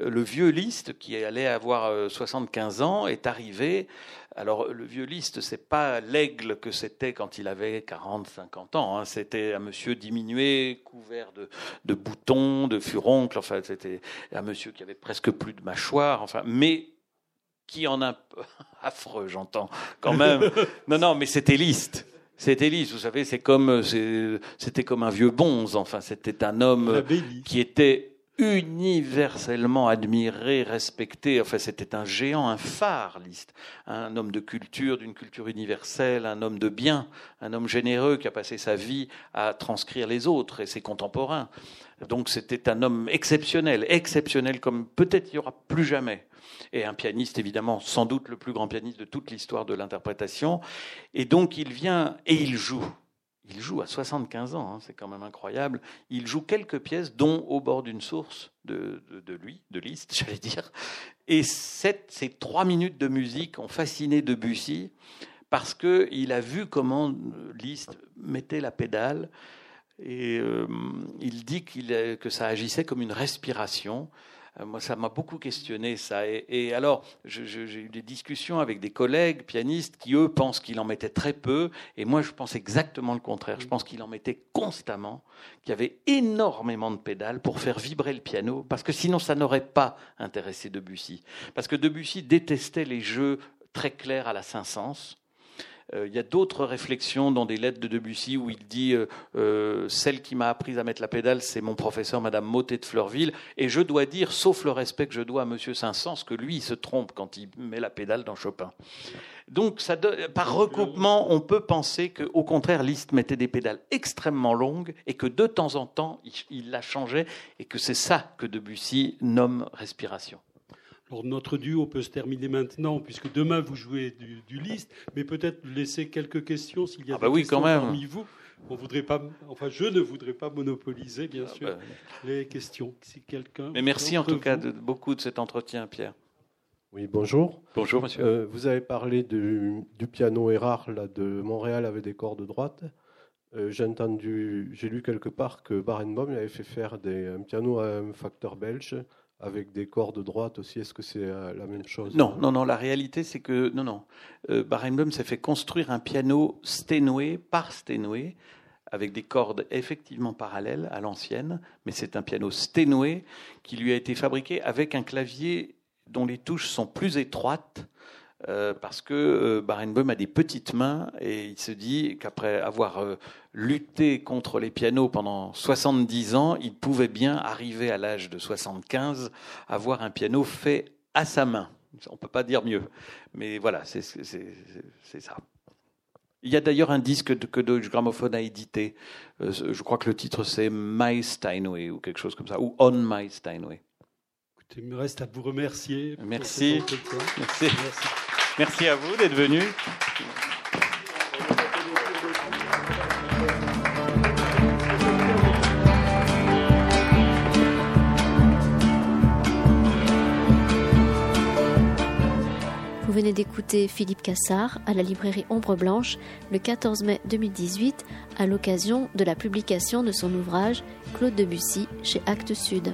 euh, le vieux Liszt, qui allait avoir 75 ans, est arrivé alors, le violiste, c'est pas l'aigle que c'était quand il avait 40, 50 ans. Hein. C'était un monsieur diminué, couvert de, boutons, de furoncles. Enfin, c'était un monsieur qui avait presque plus de mâchoire. Enfin, mais qui en a affreux, j'entends quand même. non, non, mais c'était Liszt. C'était Liszt, vous savez, c'est comme c'était comme un vieux bonze. Enfin, c'était un homme qui était universellement admiré, respecté. Enfin, c'était un géant, un phare. Un homme de culture, d'une culture universelle, un homme de bien, un homme généreux qui a passé sa vie à transcrire les autres et ses contemporains. Donc, c'était un homme exceptionnel, exceptionnel comme peut-être il n'y aura plus jamais. Et un pianiste, évidemment, sans doute le plus grand pianiste de toute l'histoire de l'interprétation. Et donc, il vient et il joue. Il joue à 75 ans, hein, c'est quand même incroyable. Il joue quelques pièces, dont Au bord d'une source de, lui, de Liszt, j'allais dire. Et ces trois minutes de musique ont fasciné Debussy parce qu'il a vu comment Liszt mettait la pédale. Et euh, il dit que ça agissait comme une respiration. Euh, moi, ça m'a beaucoup questionné, ça. Et, alors, j'ai eu des discussions avec des collègues pianistes qui, eux, pensent qu'il en mettait très peu. Et moi, je pense exactement le contraire. Je pense qu'il en mettait constamment, qu'il y avait énormément de pédales pour faire vibrer le piano, parce que sinon, ça n'aurait pas intéressé Debussy. Parce que Debussy détestait les jeux très clairs à la Saint-Saëns. Euh, il y a d'autres réflexions dans des lettres de Debussy où il dit euh, euh, Celle qui m'a appris à mettre la pédale, c'est mon professeur, Madame Motet de Fleurville. Et je dois dire, sauf le respect que je dois à Monsieur Saint-Saëns, que lui, il se trompe quand il met la pédale dans Chopin. Donc, par recoupement, on peut penser qu'au contraire, Liszt mettait des pédales extrêmement longues et que de temps en temps, il, il la changeait et que c'est ça que Debussy nomme respiration. Alors notre duo peut se terminer maintenant, puisque demain vous jouez du, du Liszt, mais peut-être laisser quelques questions s'il y a ah bah oui, questions quand même. parmi vous. On voudrait pas, enfin je ne voudrais pas monopoliser, bien ah sûr, bah les questions. Si quelqu'un. Mais merci en tout cas de, beaucoup de cet entretien, Pierre. Oui, bonjour. Bonjour, monsieur. Euh, vous avez parlé du, du, piano Erard là, de Montréal avec des cordes droites. Euh, j'ai entendu, j'ai lu quelque part que Barenboim avait fait faire des, un piano à un facteur belge avec des cordes droites aussi Est-ce que c'est euh, la même chose? Non, non, non. La réalité, c'est que non, non. Euh, Barenboim s'est fait construire un piano Steinway par Steinway avec des cordes effectivement parallèles à l'ancienne, mais c'est un piano Steinway qui lui a été fabriqué avec un clavier dont les touches sont plus étroites euh, parce que euh, a des petites mains et il se dit qu'après avoir euh, lutté contre les pianos pendant 70 ans, il pouvait bien arriver à l'âge de 75 à avoir un piano fait à sa main. On ne peut pas dire mieux, mais voilà, c'est ça. Il y a d'ailleurs un disque que Deutsche Grammophon a édité. je crois que le titre c'est My Steinway ou quelque chose comme ça, ou On My Steinway. Il me reste à vous remercier. Merci. Merci. Merci. à vous d'être venu. Vous venez d'écouter Philippe Cassard à la librairie Ombre Blanche le 14 mai 2018 à l'occasion de la publication de son ouvrage Claude Debussy chez Actes Sud.